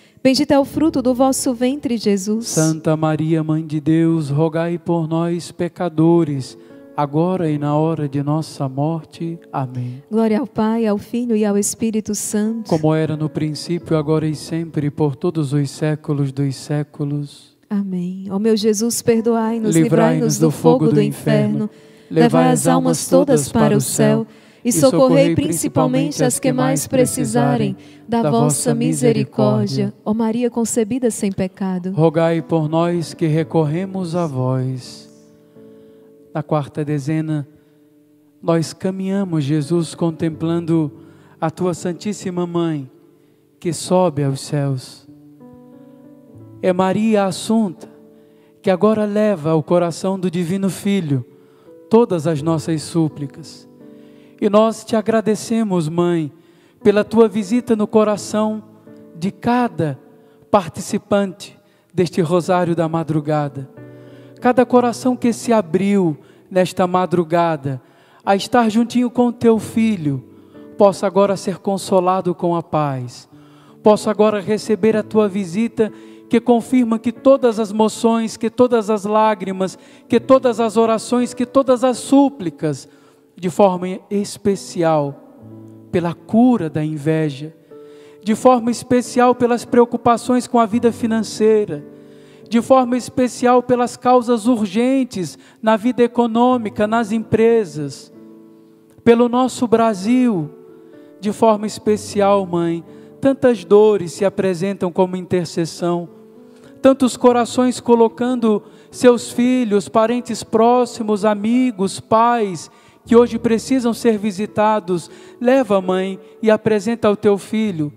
bendito é o fruto do vosso ventre, Jesus. Santa Maria, Mãe de Deus, rogai por nós, pecadores, agora e na hora de nossa morte. Amém. Glória ao Pai, ao Filho e ao Espírito Santo. Como era no princípio, agora e sempre, por todos os séculos dos séculos. Amém. Ó meu Jesus, perdoai-nos, Livrai-nos do do fogo do inferno, levai as almas todas para o céu e socorrei principalmente as que mais precisarem da vossa misericórdia. Ó Maria concebida sem pecado, Rogai por nós que recorremos a vós. Na quarta dezena, nós caminhamos, Jesus, contemplando a tua Santíssima Mãe, que sobe aos céus. É Maria Assunta, que agora leva ao coração do Divino Filho todas as nossas súplicas. E nós te agradecemos, Mãe, pela tua visita no coração de cada participante deste rosário da madrugada. Cada coração que se abriu nesta madrugada a estar juntinho com teu filho, possa agora ser consolado com a paz. Possa agora receber a tua visita que confirma que todas as moções, que todas as lágrimas, que todas as orações, que todas as súplicas, de forma especial, pela cura da inveja, de forma especial pelas preocupações com a vida financeira, de forma especial pelas causas urgentes na vida econômica, nas empresas, pelo nosso Brasil, de forma especial, Mãe. Tantas dores se apresentam como intercessão, tantos corações colocando seus filhos, parentes próximos, amigos, pais, que hoje precisam ser visitados. Leva, mãe, e apresenta ao teu filho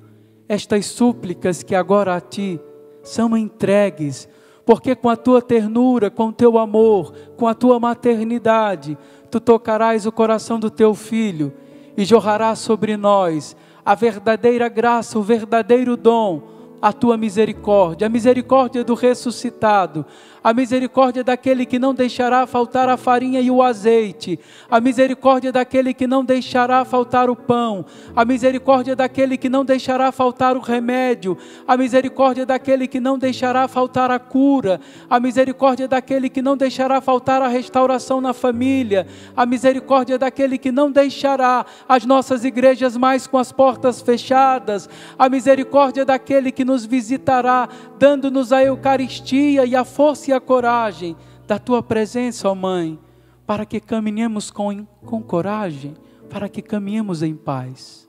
estas súplicas que agora a ti são entregues, porque com a tua ternura, com o teu amor, com a tua maternidade, tu tocarás o coração do teu filho e jorrará sobre nós a verdadeira graça, o verdadeiro dom a tua misericórdia, a misericórdia do ressuscitado, a misericórdia daquele que não deixará faltar a farinha e o azeite, a misericórdia daquele que não deixará faltar o pão, a misericórdia daquele que não deixará faltar o remédio, a misericórdia daquele que não deixará faltar a cura, a misericórdia daquele que não deixará faltar a restauração na família, a misericórdia daquele que não deixará as nossas igrejas mais com as portas fechadas, a misericórdia daquele que nos visitará, dando-nos a Eucaristia e a força e a coragem da tua presença, ó Mãe, para que caminhemos com, com coragem, para que caminhemos em paz.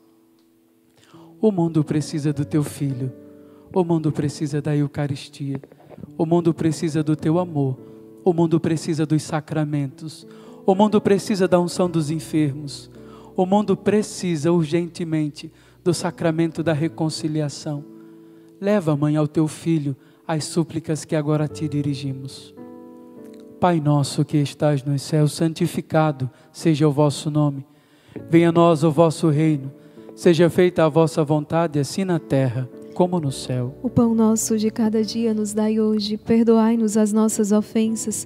O mundo precisa do teu filho, o mundo precisa da Eucaristia, o mundo precisa do teu amor, o mundo precisa dos sacramentos, o mundo precisa da unção dos enfermos, o mundo precisa urgentemente do sacramento da reconciliação. Leva, mãe, ao teu filho as súplicas que agora te dirigimos. Pai nosso que estás nos céus, santificado seja o vosso nome. Venha a nós o vosso reino. Seja feita a vossa vontade, assim na terra como no céu. O pão nosso de cada dia nos dai hoje. Perdoai-nos as nossas ofensas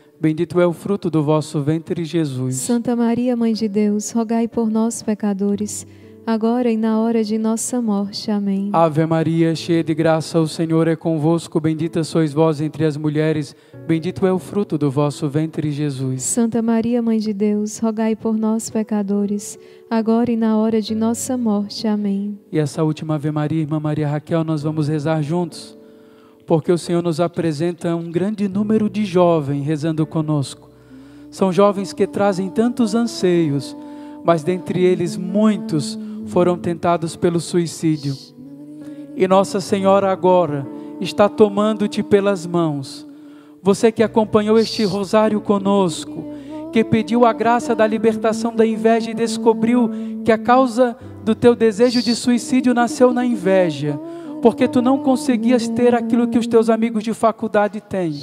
Bendito é o fruto do vosso ventre, Jesus. Santa Maria, Mãe de Deus, rogai por nós, pecadores, agora e na hora de nossa morte. Amém. Ave Maria, cheia de graça, o Senhor é convosco. Bendita sois vós entre as mulheres. Bendito é o fruto do vosso ventre, Jesus. Santa Maria, Mãe de Deus, rogai por nós, pecadores, agora e na hora de nossa morte. Amém. E essa última Ave Maria, irmã Maria Raquel, nós vamos rezar juntos porque o Senhor nos apresenta um grande número de jovens rezando conosco. São jovens que trazem tantos anseios, mas dentre eles muitos foram tentados pelo suicídio. E Nossa Senhora agora está tomando-te pelas mãos. Você que acompanhou este rosário conosco, que pediu a graça da libertação da inveja e descobriu que a causa do teu desejo de suicídio nasceu na inveja porque tu não conseguias ter aquilo que os teus amigos de faculdade têm.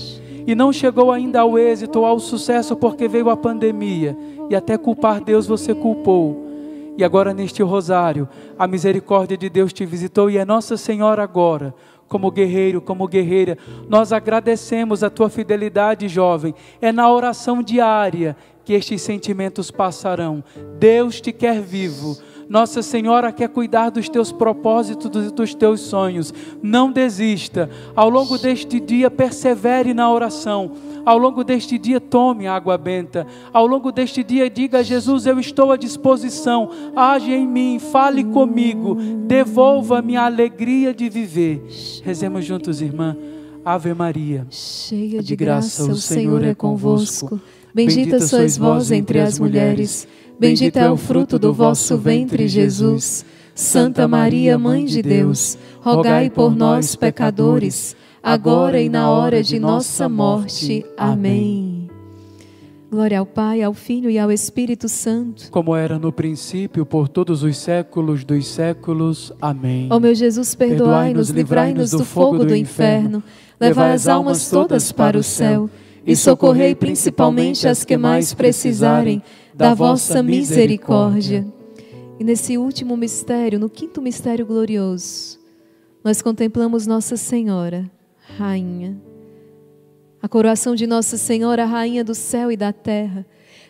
E não chegou ainda ao êxito, ao sucesso, porque veio a pandemia. E até culpar Deus você culpou. E agora neste rosário, a misericórdia de Deus te visitou e é Nossa Senhora agora, como guerreiro, como guerreira. Nós agradecemos a tua fidelidade, jovem. É na oração diária que estes sentimentos passarão. Deus te quer vivo. Nossa Senhora quer cuidar dos teus propósitos e dos teus sonhos. Não desista. Ao longo deste dia, persevere na oração. Ao longo deste dia, tome água benta. Ao longo deste dia, diga a Jesus: Eu estou à disposição. Age em mim, fale comigo. Devolva-me a alegria de viver. Rezemos juntos, irmã. Ave Maria. Cheia de graça, o Senhor é convosco. Bendita sois vós entre as mulheres. Bendito é o fruto do vosso ventre, Jesus. Santa Maria, Mãe de Deus, rogai por nós, pecadores, agora e na hora de nossa morte. Amém. Glória ao Pai, ao Filho e ao Espírito Santo. Como era no princípio, por todos os séculos dos séculos. Amém. Ó meu Jesus, perdoai-nos, livrai-nos do fogo do inferno, levai as almas todas para o céu e socorrei principalmente as que mais precisarem da vossa misericórdia. E nesse último mistério, no quinto mistério glorioso, nós contemplamos Nossa Senhora, Rainha. A coroação de Nossa Senhora, Rainha do céu e da terra.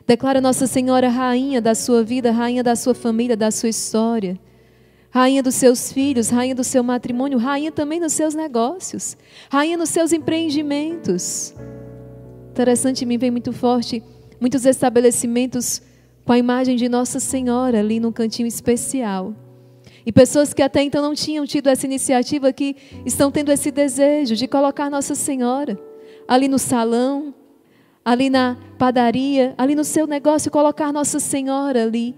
Declara Nossa Senhora Rainha da sua vida, Rainha da sua família, da sua história. Rainha dos seus filhos, rainha do seu matrimônio, rainha também nos seus negócios, rainha nos seus empreendimentos. Interessante, me vem muito forte muitos estabelecimentos com a imagem de Nossa Senhora ali num cantinho especial. E pessoas que até então não tinham tido essa iniciativa que estão tendo esse desejo de colocar Nossa Senhora ali no salão, ali na padaria, ali no seu negócio, colocar Nossa Senhora ali.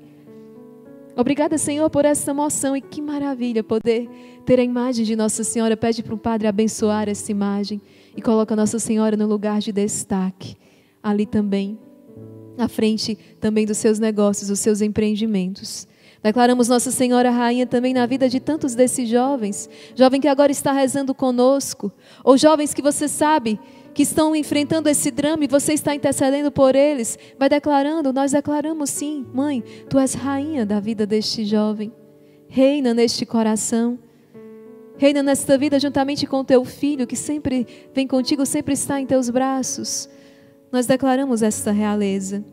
Obrigada, Senhor, por essa emoção e que maravilha poder ter a imagem de Nossa Senhora. Pede para o Padre abençoar essa imagem e coloca Nossa Senhora no lugar de destaque ali também à frente também dos seus negócios, dos seus empreendimentos. Declaramos Nossa Senhora Rainha também na vida de tantos desses jovens, jovem que agora está rezando conosco, ou jovens que você sabe que estão enfrentando esse drama e você está intercedendo por eles, vai declarando, nós declaramos sim, mãe, tu és rainha da vida deste jovem. Reina neste coração. Reina nesta vida juntamente com teu filho que sempre vem contigo, sempre está em teus braços. Nós declaramos esta realeza.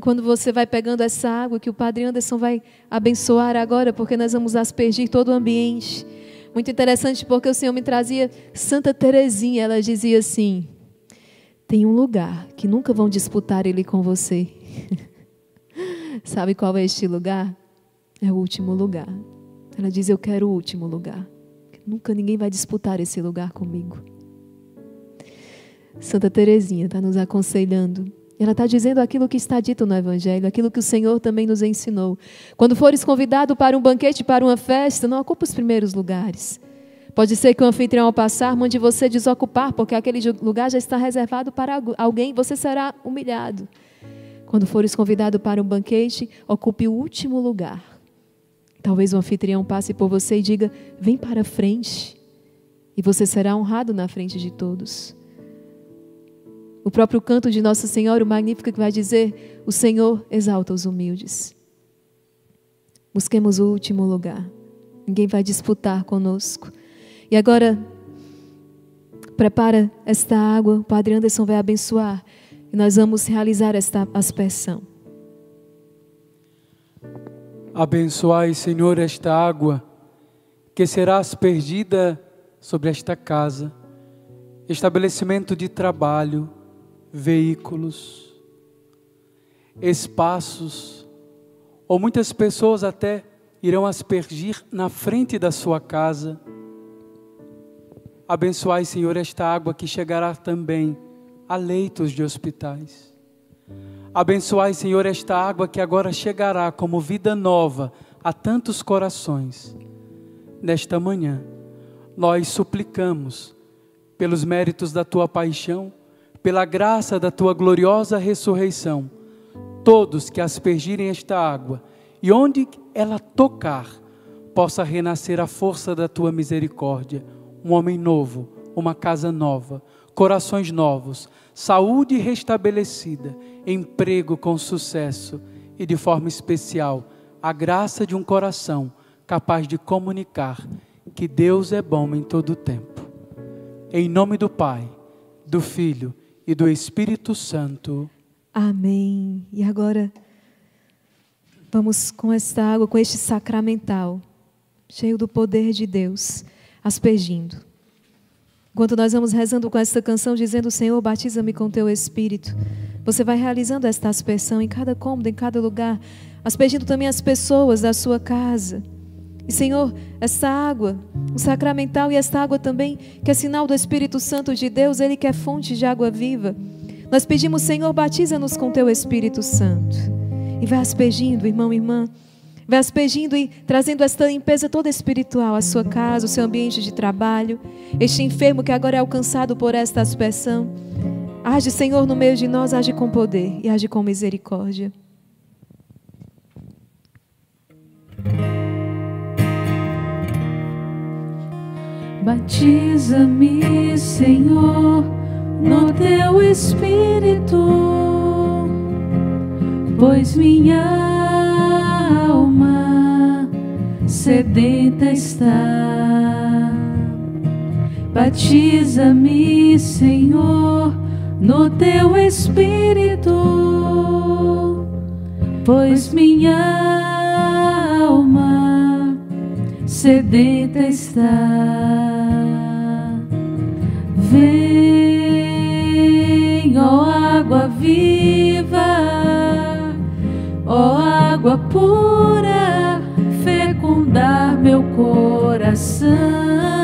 Quando você vai pegando essa água que o Padre Anderson vai abençoar agora, porque nós vamos aspergir todo o ambiente. Muito interessante, porque o Senhor me trazia Santa Teresinha. Ela dizia assim: tem um lugar que nunca vão disputar ele com você. Sabe qual é este lugar? É o último lugar. Ela diz: Eu quero o último lugar. Nunca ninguém vai disputar esse lugar comigo. Santa Teresinha está nos aconselhando. Ela está dizendo aquilo que está dito no Evangelho, aquilo que o Senhor também nos ensinou. Quando fores convidado para um banquete, para uma festa, não ocupe os primeiros lugares. Pode ser que o anfitrião, ao passar, mande você desocupar, porque aquele lugar já está reservado para alguém, você será humilhado. Quando fores convidado para um banquete, ocupe o último lugar. Talvez o anfitrião passe por você e diga: vem para frente. E você será honrado na frente de todos. O próprio canto de Nossa Senhora, o magnífico, que vai dizer: O Senhor exalta os humildes. Busquemos o último lugar. Ninguém vai disputar conosco. E agora, prepara esta água, o Padre Anderson vai abençoar. E nós vamos realizar esta aspersão. Abençoai, Senhor, esta água, que será aspergida sobre esta casa, estabelecimento de trabalho, veículos, espaços, ou muitas pessoas até irão aspergir na frente da sua casa. Abençoai, Senhor, esta água que chegará também a leitos de hospitais. Abençoai, Senhor, esta água que agora chegará como vida nova a tantos corações. Nesta manhã, nós suplicamos pelos méritos da tua paixão pela graça da tua gloriosa ressurreição, todos que aspergirem esta água e onde ela tocar, possa renascer a força da tua misericórdia, um homem novo, uma casa nova, corações novos, saúde restabelecida, emprego com sucesso e de forma especial a graça de um coração capaz de comunicar que Deus é bom em todo o tempo. Em nome do Pai, do Filho e do Espírito Santo. Amém. E agora, vamos com esta água, com este sacramental, cheio do poder de Deus, aspergindo. Enquanto nós vamos rezando com esta canção, dizendo: Senhor, batiza-me com teu Espírito. Você vai realizando esta aspersão em cada cômodo, em cada lugar, aspergindo também as pessoas da sua casa. E Senhor, essa água, o sacramental e esta água também, que é sinal do Espírito Santo de Deus, Ele que é fonte de água viva. Nós pedimos, Senhor, batiza-nos com teu Espírito Santo. E vai aspergindo, irmão e irmã. Vai aspergindo e trazendo esta limpeza toda espiritual à sua casa, o seu ambiente de trabalho. Este enfermo que agora é alcançado por esta aspersão. Age, Senhor, no meio de nós, age com poder e age com misericórdia. Batiza-me, Senhor, no teu espírito, pois minha alma sedenta está. Batiza-me, Senhor, no teu espírito, pois minha alma sedenta está. Vem, ó água viva, ó água pura, fecundar meu coração.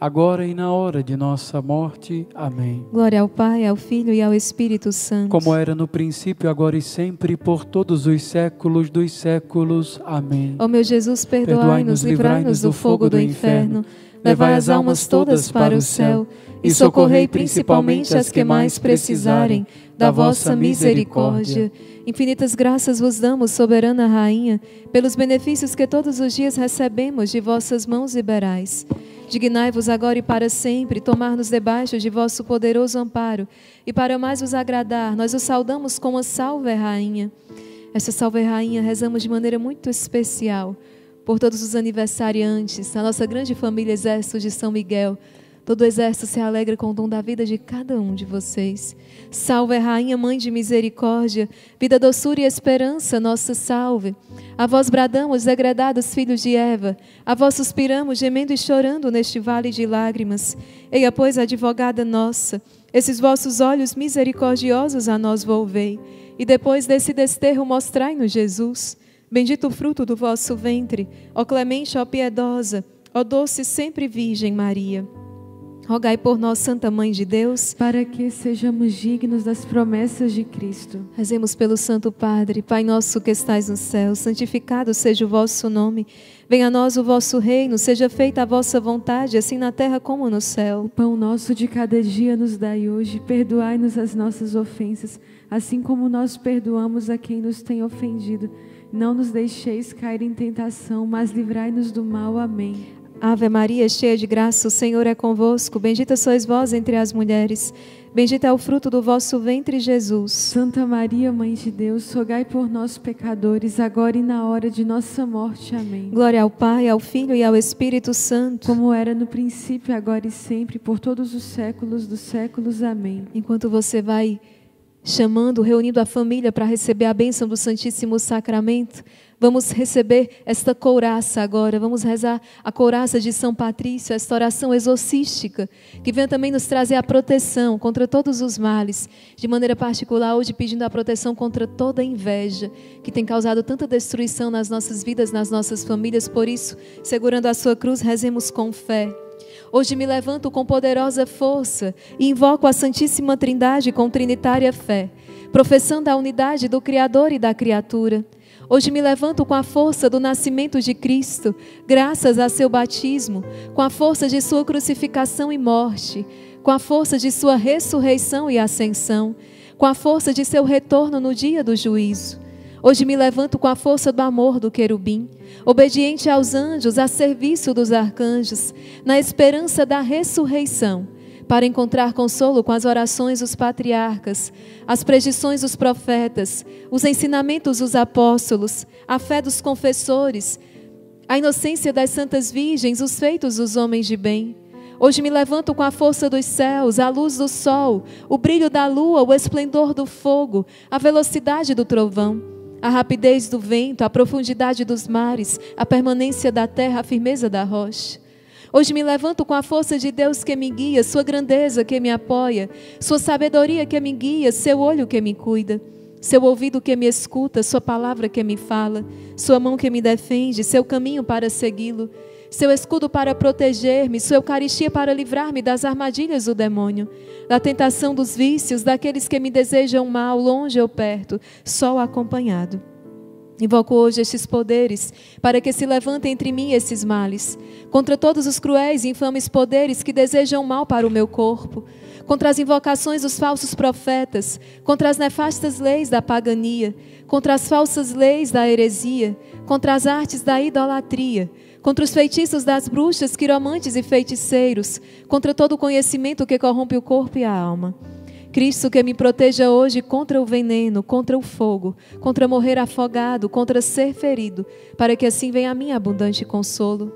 agora e na hora de nossa morte. Amém. Glória ao Pai, ao Filho e ao Espírito Santo. Como era no princípio, agora e sempre, por todos os séculos dos séculos. Amém. Ó meu Jesus, perdoai-nos, livrai-nos do fogo do inferno, levai as almas todas para o céu e socorrei principalmente as que mais precisarem da vossa misericórdia. Infinitas graças vos damos, soberana Rainha, pelos benefícios que todos os dias recebemos de vossas mãos liberais. Dignai-vos agora e para sempre tomar-nos debaixo de vosso poderoso amparo, e para mais vos agradar, nós o saudamos com a salve, Rainha. Essa salve, Rainha, rezamos de maneira muito especial por todos os aniversariantes, a nossa grande família Exército de São Miguel, Todo o exército se alegra com o dom da vida de cada um de vocês. Salve, Rainha, Mãe de Misericórdia, vida, doçura e esperança, nossa salve. A vós bradamos, degredados filhos de Eva, a vós suspiramos, gemendo e chorando neste vale de lágrimas. Eia, pois, advogada nossa, esses vossos olhos misericordiosos a nós volvei, e depois desse desterro mostrai-nos Jesus. Bendito o fruto do vosso ventre, ó clemente, ó piedosa, ó doce sempre Virgem Maria. Rogai por nós, Santa Mãe de Deus, para que sejamos dignos das promessas de Cristo. Rezemos pelo Santo Padre, Pai nosso que estais no céu, santificado seja o vosso nome. Venha a nós o vosso reino, seja feita a vossa vontade, assim na terra como no céu. O pão nosso de cada dia nos dai hoje, perdoai-nos as nossas ofensas, assim como nós perdoamos a quem nos tem ofendido. Não nos deixeis cair em tentação, mas livrai-nos do mal. Amém. Ave Maria, cheia de graça, o Senhor é convosco. Bendita sois vós entre as mulheres. Bendito é o fruto do vosso ventre, Jesus. Santa Maria, Mãe de Deus, rogai por nós, pecadores, agora e na hora de nossa morte. Amém. Glória ao Pai, ao Filho e ao Espírito Santo. Como era no princípio, agora e sempre, por todos os séculos dos séculos. Amém. Enquanto você vai chamando, reunindo a família para receber a bênção do Santíssimo Sacramento, Vamos receber esta couraça agora, vamos rezar a couraça de São Patrício, esta oração exorcística, que vem também nos trazer a proteção contra todos os males, de maneira particular hoje pedindo a proteção contra toda inveja, que tem causado tanta destruição nas nossas vidas, nas nossas famílias, por isso, segurando a sua cruz, rezemos com fé. Hoje me levanto com poderosa força e invoco a Santíssima Trindade com trinitária fé, professando a unidade do Criador e da criatura. Hoje me levanto com a força do nascimento de Cristo, graças a seu batismo, com a força de sua crucificação e morte, com a força de sua ressurreição e ascensão, com a força de seu retorno no dia do juízo. Hoje me levanto com a força do amor do querubim, obediente aos anjos, a serviço dos arcanjos, na esperança da ressurreição para encontrar consolo com as orações dos patriarcas, as predições dos profetas, os ensinamentos dos apóstolos, a fé dos confessores, a inocência das santas virgens, os feitos dos homens de bem. Hoje me levanto com a força dos céus, a luz do sol, o brilho da lua, o esplendor do fogo, a velocidade do trovão, a rapidez do vento, a profundidade dos mares, a permanência da terra, a firmeza da rocha. Hoje me levanto com a força de Deus que me guia, Sua grandeza que me apoia, Sua sabedoria que me guia, Seu olho que me cuida, Seu ouvido que me escuta, Sua palavra que me fala, Sua mão que me defende, Seu caminho para segui-lo, Seu escudo para proteger-me, Sua Eucaristia para livrar-me das armadilhas do demônio, da tentação dos vícios, daqueles que me desejam mal, longe ou perto, só acompanhado. Invoco hoje estes poderes para que se levantem entre mim esses males, contra todos os cruéis e infames poderes que desejam mal para o meu corpo, contra as invocações dos falsos profetas, contra as nefastas leis da pagania, contra as falsas leis da heresia, contra as artes da idolatria, contra os feitiços das bruxas, quiromantes e feiticeiros, contra todo o conhecimento que corrompe o corpo e a alma. Cristo que me proteja hoje contra o veneno, contra o fogo, contra morrer afogado, contra ser ferido, para que assim venha a mim abundante consolo.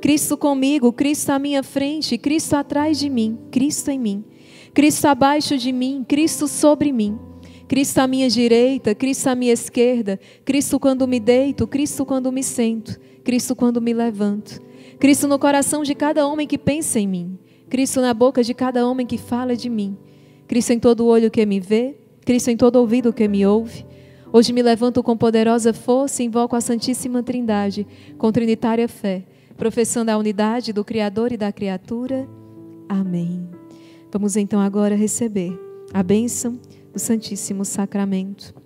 Cristo comigo, Cristo à minha frente, Cristo atrás de mim, Cristo em mim. Cristo abaixo de mim, Cristo sobre mim. Cristo à minha direita, Cristo à minha esquerda, Cristo quando me deito, Cristo quando me sento, Cristo quando me levanto. Cristo no coração de cada homem que pensa em mim, Cristo na boca de cada homem que fala de mim. Cristo em todo olho que me vê, Cristo em todo ouvido que me ouve. Hoje me levanto com poderosa força e invoco a Santíssima Trindade, com trinitária fé, professando a unidade do Criador e da criatura. Amém. Vamos então agora receber a bênção do Santíssimo Sacramento.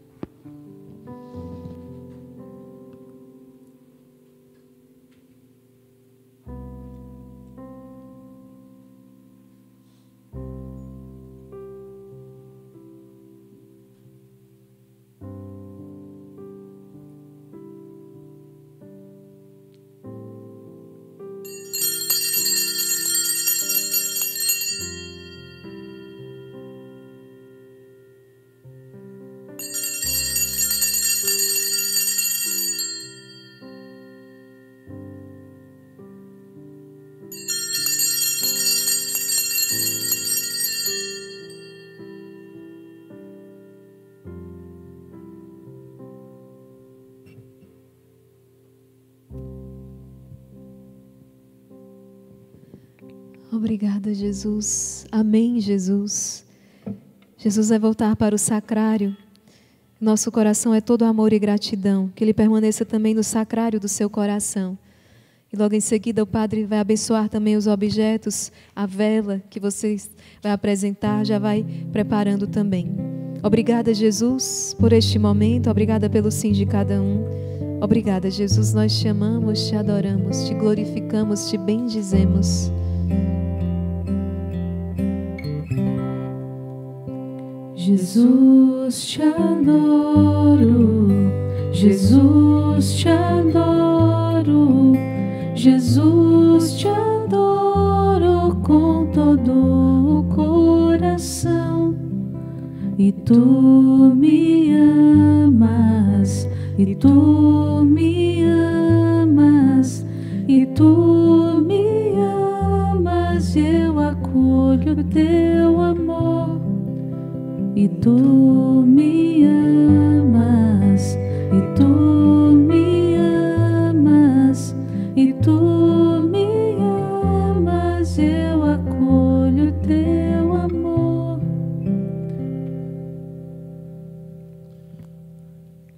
Obrigada, Jesus. Amém, Jesus. Jesus vai voltar para o sacrário. Nosso coração é todo amor e gratidão. Que ele permaneça também no sacrário do seu coração. E logo em seguida o Padre vai abençoar também os objetos, a vela que você vai apresentar, já vai preparando também. Obrigada, Jesus, por este momento. Obrigada pelo sim de cada um. Obrigada, Jesus. Nós te amamos, te adoramos, te glorificamos, te bendizemos. Jesus te adoro, Jesus te adoro, Jesus te adoro com todo o coração. E tu me amas, e tu me amas, e tu me amas, eu acolho teu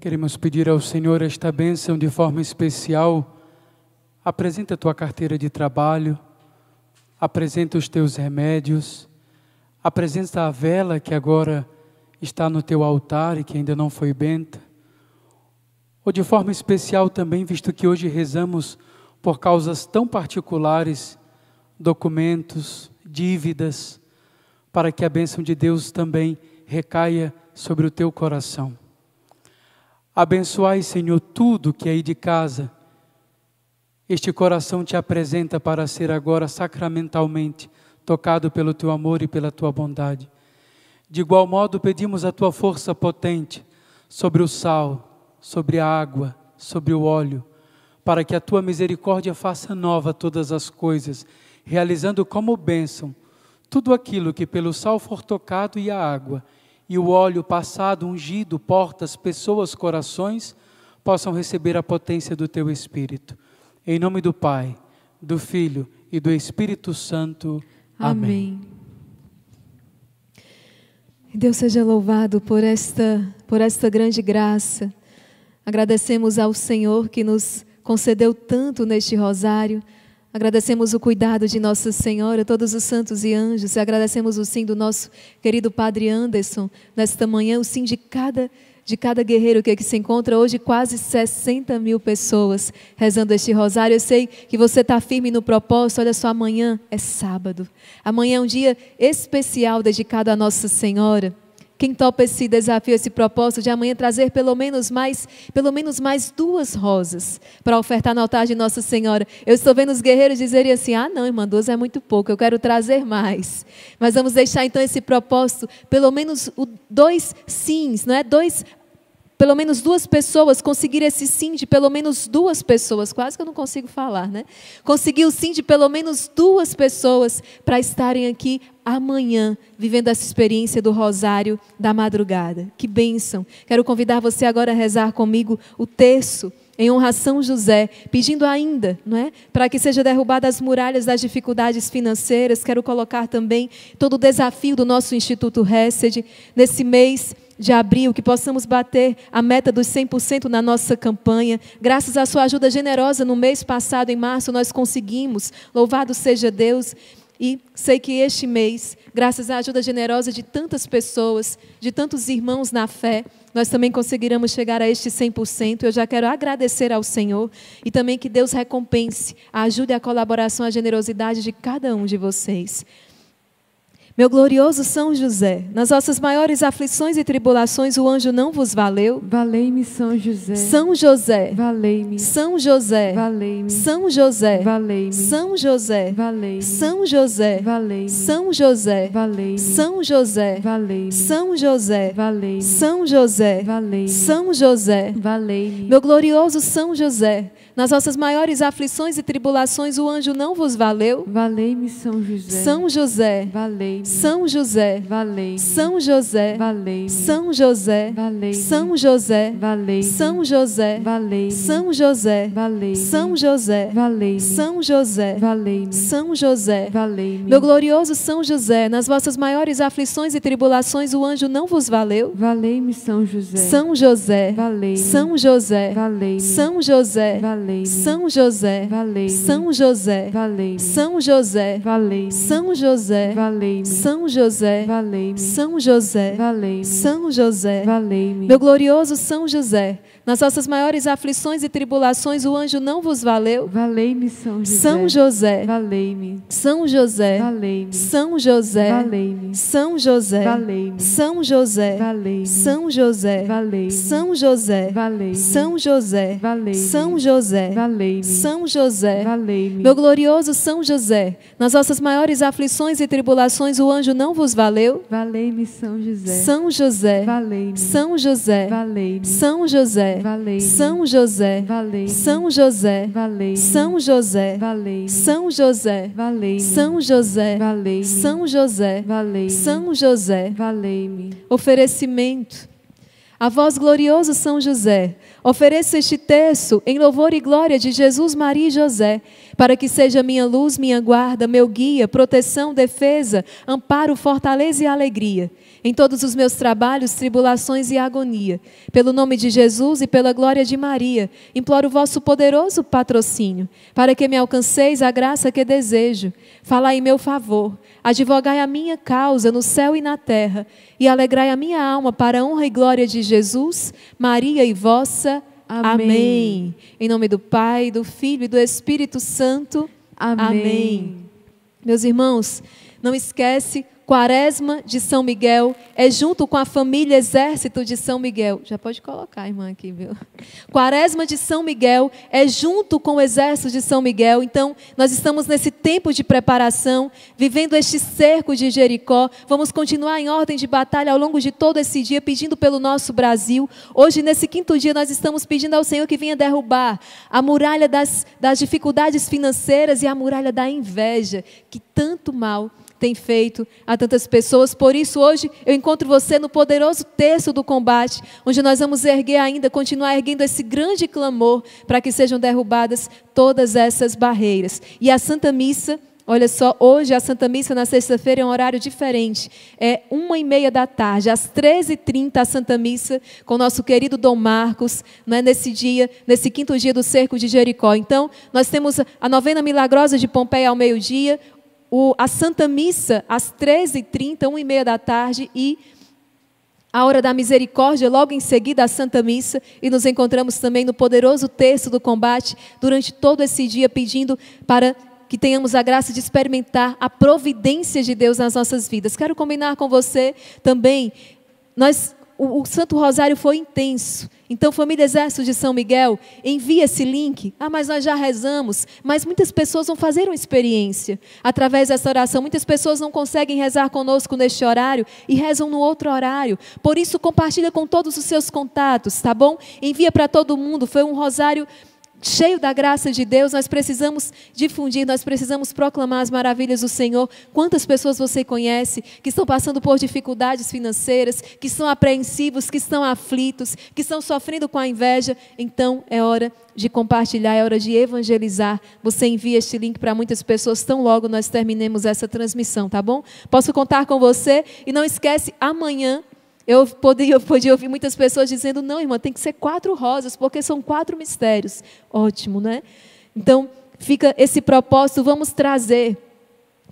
Queremos pedir ao Senhor esta bênção de forma especial. Apresenta a tua carteira de trabalho, apresenta os teus remédios Apresenta a vela que agora está no teu altar e que ainda não foi benta. Ou de forma especial também, visto que hoje rezamos por causas tão particulares, documentos, dívidas, para que a bênção de Deus também recaia sobre o teu coração. Abençoai, Senhor, tudo que aí de casa este coração te apresenta para ser agora sacramentalmente tocado pelo teu amor e pela tua bondade. De igual modo, pedimos a tua força potente sobre o sal, sobre a água, sobre o óleo, para que a tua misericórdia faça nova todas as coisas, realizando como bênção tudo aquilo que pelo sal for tocado e a água, e o óleo passado, ungido, portas, pessoas, corações, possam receber a potência do teu Espírito. Em nome do Pai, do Filho e do Espírito Santo. Amém. Deus seja louvado por esta, por esta grande graça. Agradecemos ao Senhor que nos concedeu tanto neste rosário. Agradecemos o cuidado de Nossa Senhora, todos os santos e anjos. E agradecemos o sim do nosso querido Padre Anderson nesta manhã, o sim de cada de cada guerreiro que aqui se encontra hoje, quase 60 mil pessoas rezando este rosário. Eu sei que você está firme no propósito. Olha só, amanhã é sábado. Amanhã é um dia especial dedicado a Nossa Senhora. Quem topa esse desafio, esse propósito de amanhã trazer pelo menos mais, pelo menos mais duas rosas para ofertar no altar de Nossa Senhora. Eu estou vendo os guerreiros dizerem assim: "Ah, não, irmã, duas é muito pouco, eu quero trazer mais". Mas vamos deixar então esse propósito, pelo menos dois sims, não é? Dois pelo menos duas pessoas, conseguir esse sim de pelo menos duas pessoas, quase que eu não consigo falar, né? Conseguir o sim de pelo menos duas pessoas para estarem aqui amanhã, vivendo essa experiência do rosário da madrugada. Que bênção! Quero convidar você agora a rezar comigo o terço em honra a São José, pedindo ainda, não é, para que seja derrubada as muralhas das dificuldades financeiras. Quero colocar também todo o desafio do nosso Instituto Hesed nesse mês de abril, que possamos bater a meta dos 100% na nossa campanha. Graças à sua ajuda generosa no mês passado, em março, nós conseguimos. Louvado seja Deus. E sei que este mês, graças à ajuda generosa de tantas pessoas, de tantos irmãos na fé, nós também conseguiremos chegar a este 100%. Eu já quero agradecer ao Senhor e também que Deus recompense a ajuda e a colaboração, a generosidade de cada um de vocês. Meu glorioso São José, nas vossas maiores aflições e tribulações o anjo não vos valeu? Valei-me São José. São José. Valei-me. São José. Valei-me. São José. Valei-me. São José. Valei-me. São José. Valei-me. São José. Valei-me. São José. Valei-me. São José. Valei-me. São José. Valei-me. São José. Valei-me. Meu glorioso São José, nas vossas maiores aflições e tribulações o anjo não vos valeu? Valei-me São José. São José. Valei-me. São José. Valei-me. São José. Valei-me. São José. Valei-me. São José. Valei-me. São José. Valei-me. São José. Valei-me. São José. Valei-me. São José. Valei-me. São José. Valei-me. Meu glorioso São José, nas vossas maiores aflições e tribulações o anjo não vos valeu? Valei-me São José. São José. Valei-me. São José. Valei-me. São José. Valei-me. São José. Valei-me. São José. Valei-me. São José. Valei-me. São José. Valei-me. São José. Valei-me. São José. Valei-me. São José. Valei-me. Meu glorioso São José, nas vossas maiores aflições e tribulações o anjo não vos valeu? Valei-me São José. São José. Valei-me. São José. Valei-me. São José. Valei-me. São José. Valei-me. São José. Valei-me. São José. Valei-me. São José. Valei-me. São José. Valei-me. São José. Valei-me. São José. Valei-me. Meu glorioso São José, nas vossas maiores aflições e tribulações o anjo não vos valeu? Valei-me São José. São José. Valei-me. São José. Valei-me. São José. Valei-me. São José. São José. São José. São José. São José. São José. São José. Oferecimento. A vós, glorioso São José, ofereço este terço em louvor e glória de Jesus, Maria e José, para que seja minha luz, minha guarda, meu guia, proteção, defesa, amparo, fortaleza e alegria em todos os meus trabalhos, tribulações e agonia. Pelo nome de Jesus e pela glória de Maria, imploro o vosso poderoso patrocínio, para que me alcanceis a graça que desejo. Falai em meu favor, advogai a minha causa no céu e na terra, e alegrai a minha alma para a honra e glória de Jesus, Maria e vossa. Amém. Amém. Em nome do Pai, do Filho e do Espírito Santo. Amém. Amém. Meus irmãos, não esquece Quaresma de São Miguel é junto com a família Exército de São Miguel. Já pode colocar, irmã, aqui, viu? Quaresma de São Miguel é junto com o Exército de São Miguel. Então, nós estamos nesse tempo de preparação, vivendo este cerco de Jericó. Vamos continuar em ordem de batalha ao longo de todo esse dia, pedindo pelo nosso Brasil. Hoje, nesse quinto dia, nós estamos pedindo ao Senhor que venha derrubar a muralha das, das dificuldades financeiras e a muralha da inveja, que tanto mal tem feito a tantas pessoas. Por isso, hoje eu encontro você no poderoso terço do combate, onde nós vamos erguer ainda, continuar erguendo esse grande clamor para que sejam derrubadas todas essas barreiras. E a Santa Missa. Olha só, hoje a Santa Missa na sexta-feira é um horário diferente. É uma e meia da tarde, às 13h30 a Santa Missa, com o nosso querido Dom Marcos, né, nesse dia, nesse quinto dia do cerco de Jericó. Então, nós temos a novena milagrosa de Pompeia ao meio-dia, o, a Santa Missa às 13h30, 1h30 da tarde e a hora da misericórdia, logo em seguida a Santa Missa, e nos encontramos também no poderoso texto do combate durante todo esse dia, pedindo para que tenhamos a graça de experimentar a providência de Deus nas nossas vidas. Quero combinar com você também, nós o, o, Santo Rosário foi intenso. Então, família Exército de São Miguel, envia esse link. Ah, mas nós já rezamos. Mas muitas pessoas vão fazer uma experiência através dessa oração. Muitas pessoas não conseguem rezar conosco neste horário e rezam no outro horário. Por isso, compartilha com todos os seus contatos, tá bom? Envia para todo mundo. Foi um rosário cheio da graça de Deus, nós precisamos difundir, nós precisamos proclamar as maravilhas do Senhor. Quantas pessoas você conhece que estão passando por dificuldades financeiras, que estão apreensivos, que estão aflitos, que estão sofrendo com a inveja? Então é hora de compartilhar, é hora de evangelizar. Você envia este link para muitas pessoas tão logo nós terminemos essa transmissão, tá bom? Posso contar com você? E não esquece, amanhã eu podia, eu podia ouvir muitas pessoas dizendo: não, irmã, tem que ser quatro rosas, porque são quatro mistérios. Ótimo, né? Então, fica esse propósito, vamos trazer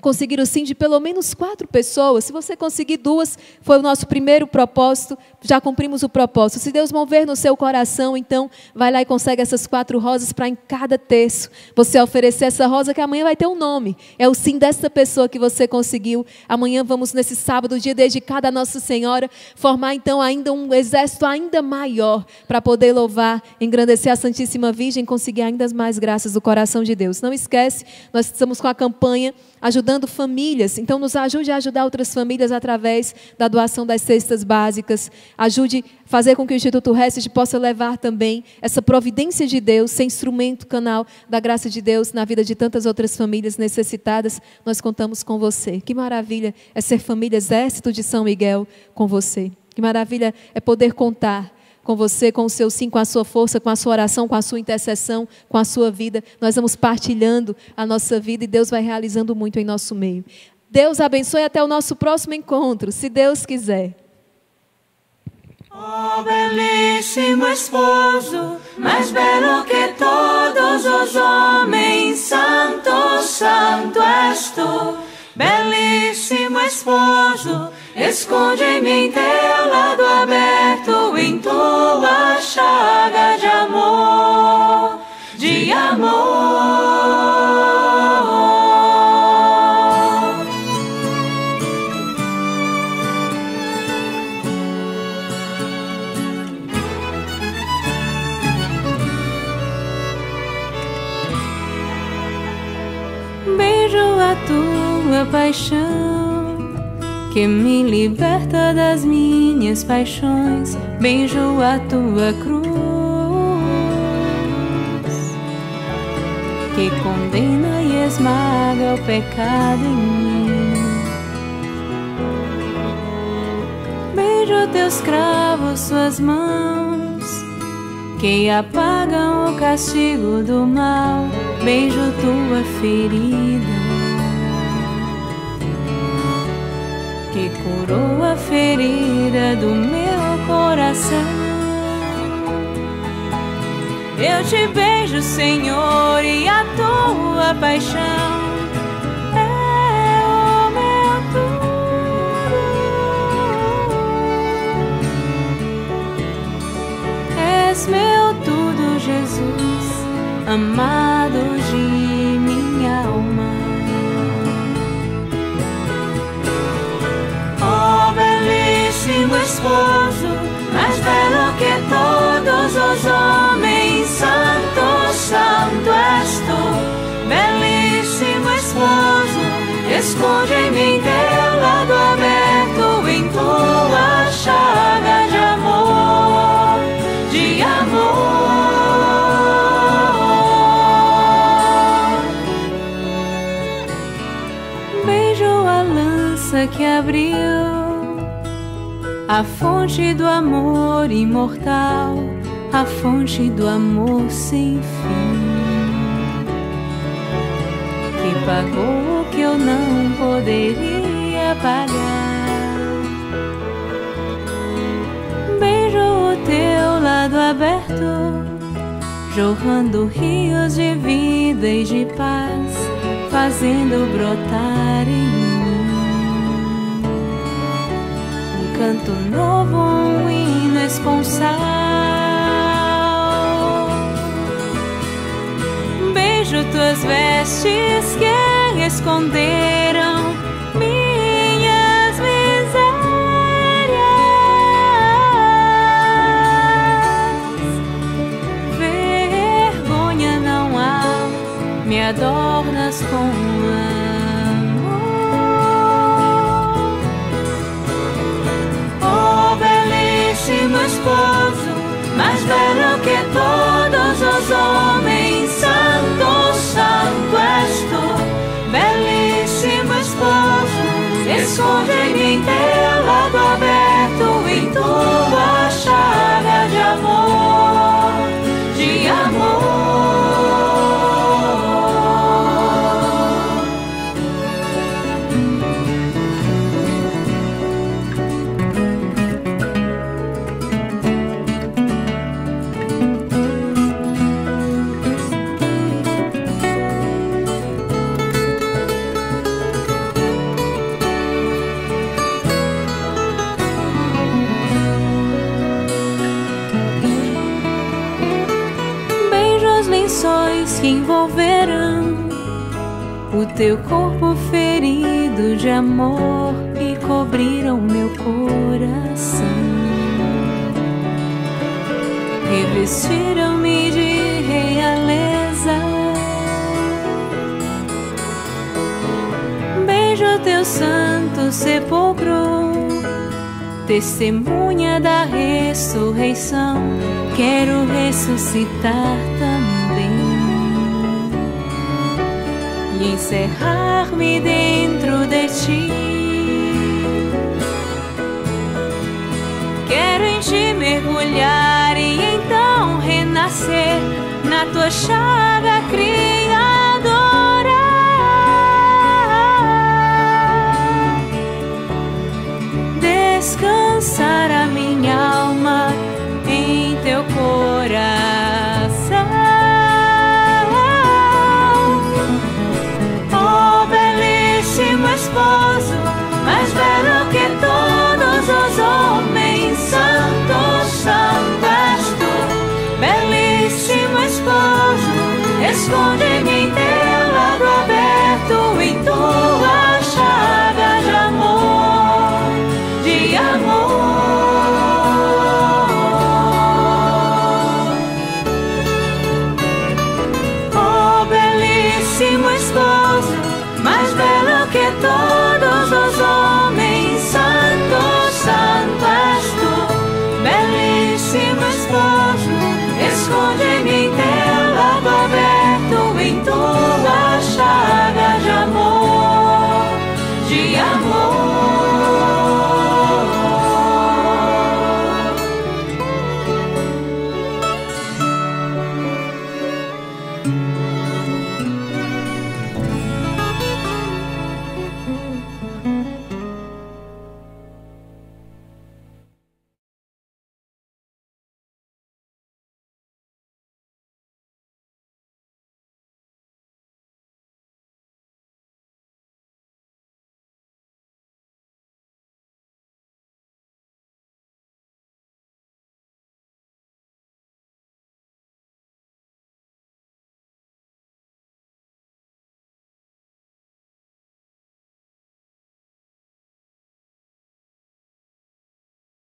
conseguir o sim de pelo menos quatro pessoas. Se você conseguir duas, foi o nosso primeiro propósito, já cumprimos o propósito. Se Deus mover no seu coração, então vai lá e consegue essas quatro rosas para em cada terço você oferecer essa rosa que amanhã vai ter um nome. É o sim dessa pessoa que você conseguiu. Amanhã vamos nesse sábado, dia dedicado a Nossa Senhora, formar então ainda um exército ainda maior para poder louvar, engrandecer a Santíssima Virgem, conseguir ainda mais graças do coração de Deus. Não esquece, nós estamos com a campanha ajudando famílias. Então, nos ajude a ajudar outras famílias através da doação das cestas básicas. Ajude a fazer com que o Instituto Rested possa levar também essa providência de Deus, ser instrumento, canal da graça de Deus na vida de tantas outras famílias necessitadas. Nós contamos com você. Que maravilha é ser família Exército de São Miguel com você. Que maravilha é poder contar com você, com o seu sim, com a sua força, com a sua oração, com a sua intercessão, com a sua vida. Nós vamos partilhando a nossa vida e Deus vai realizando muito em nosso meio. Deus abençoe até o nosso próximo encontro, se Deus quiser. Oh, belíssimo esposo, mais belo que todos os homens, santo, santo és tu, belíssimo esposo Esconde em mim teu lado aberto em tua chaga de amor, de amor. Tua paixão que me liberta das minhas paixões. Beijo a tua cruz, que condena e esmaga o pecado em mim. Beijo teus cravos, suas mãos, que apagam o castigo do mal. Beijo tua ferida que curou a ferida do meu coração. Eu te beijo, Senhor, e a tua paixão é meu tudo, Jesus, amado mais belo que todos os homens. Santo, santo és tu, belíssimo esposo. Esconde em mim a fonte do amor imortal, a fonte do amor sem fim, que pagou o que eu não poderia pagar. Beijo o teu lado aberto, jorrando rios de vida e de paz, fazendo brotar em canto novo, um hino esponsal. Beijo tuas vestes que esconderam minhas misérias. Vergonha não há, me adornas com mais belo que todos os homens. Santo, santo és tu, belíssimo esposo. Esconde-me em teu lado aberto, em tua chaga de amor. Teu corpo ferido de amor e cobriram meu coração. Revestiram-me de realeza. Beijo teu santo sepulcro, testemunha da ressurreição. Quero ressuscitar também encerrar-me dentro de ti. Quero em ti mergulhar e então renascer na tua chaga criadora. Descansar a minha alma this morning.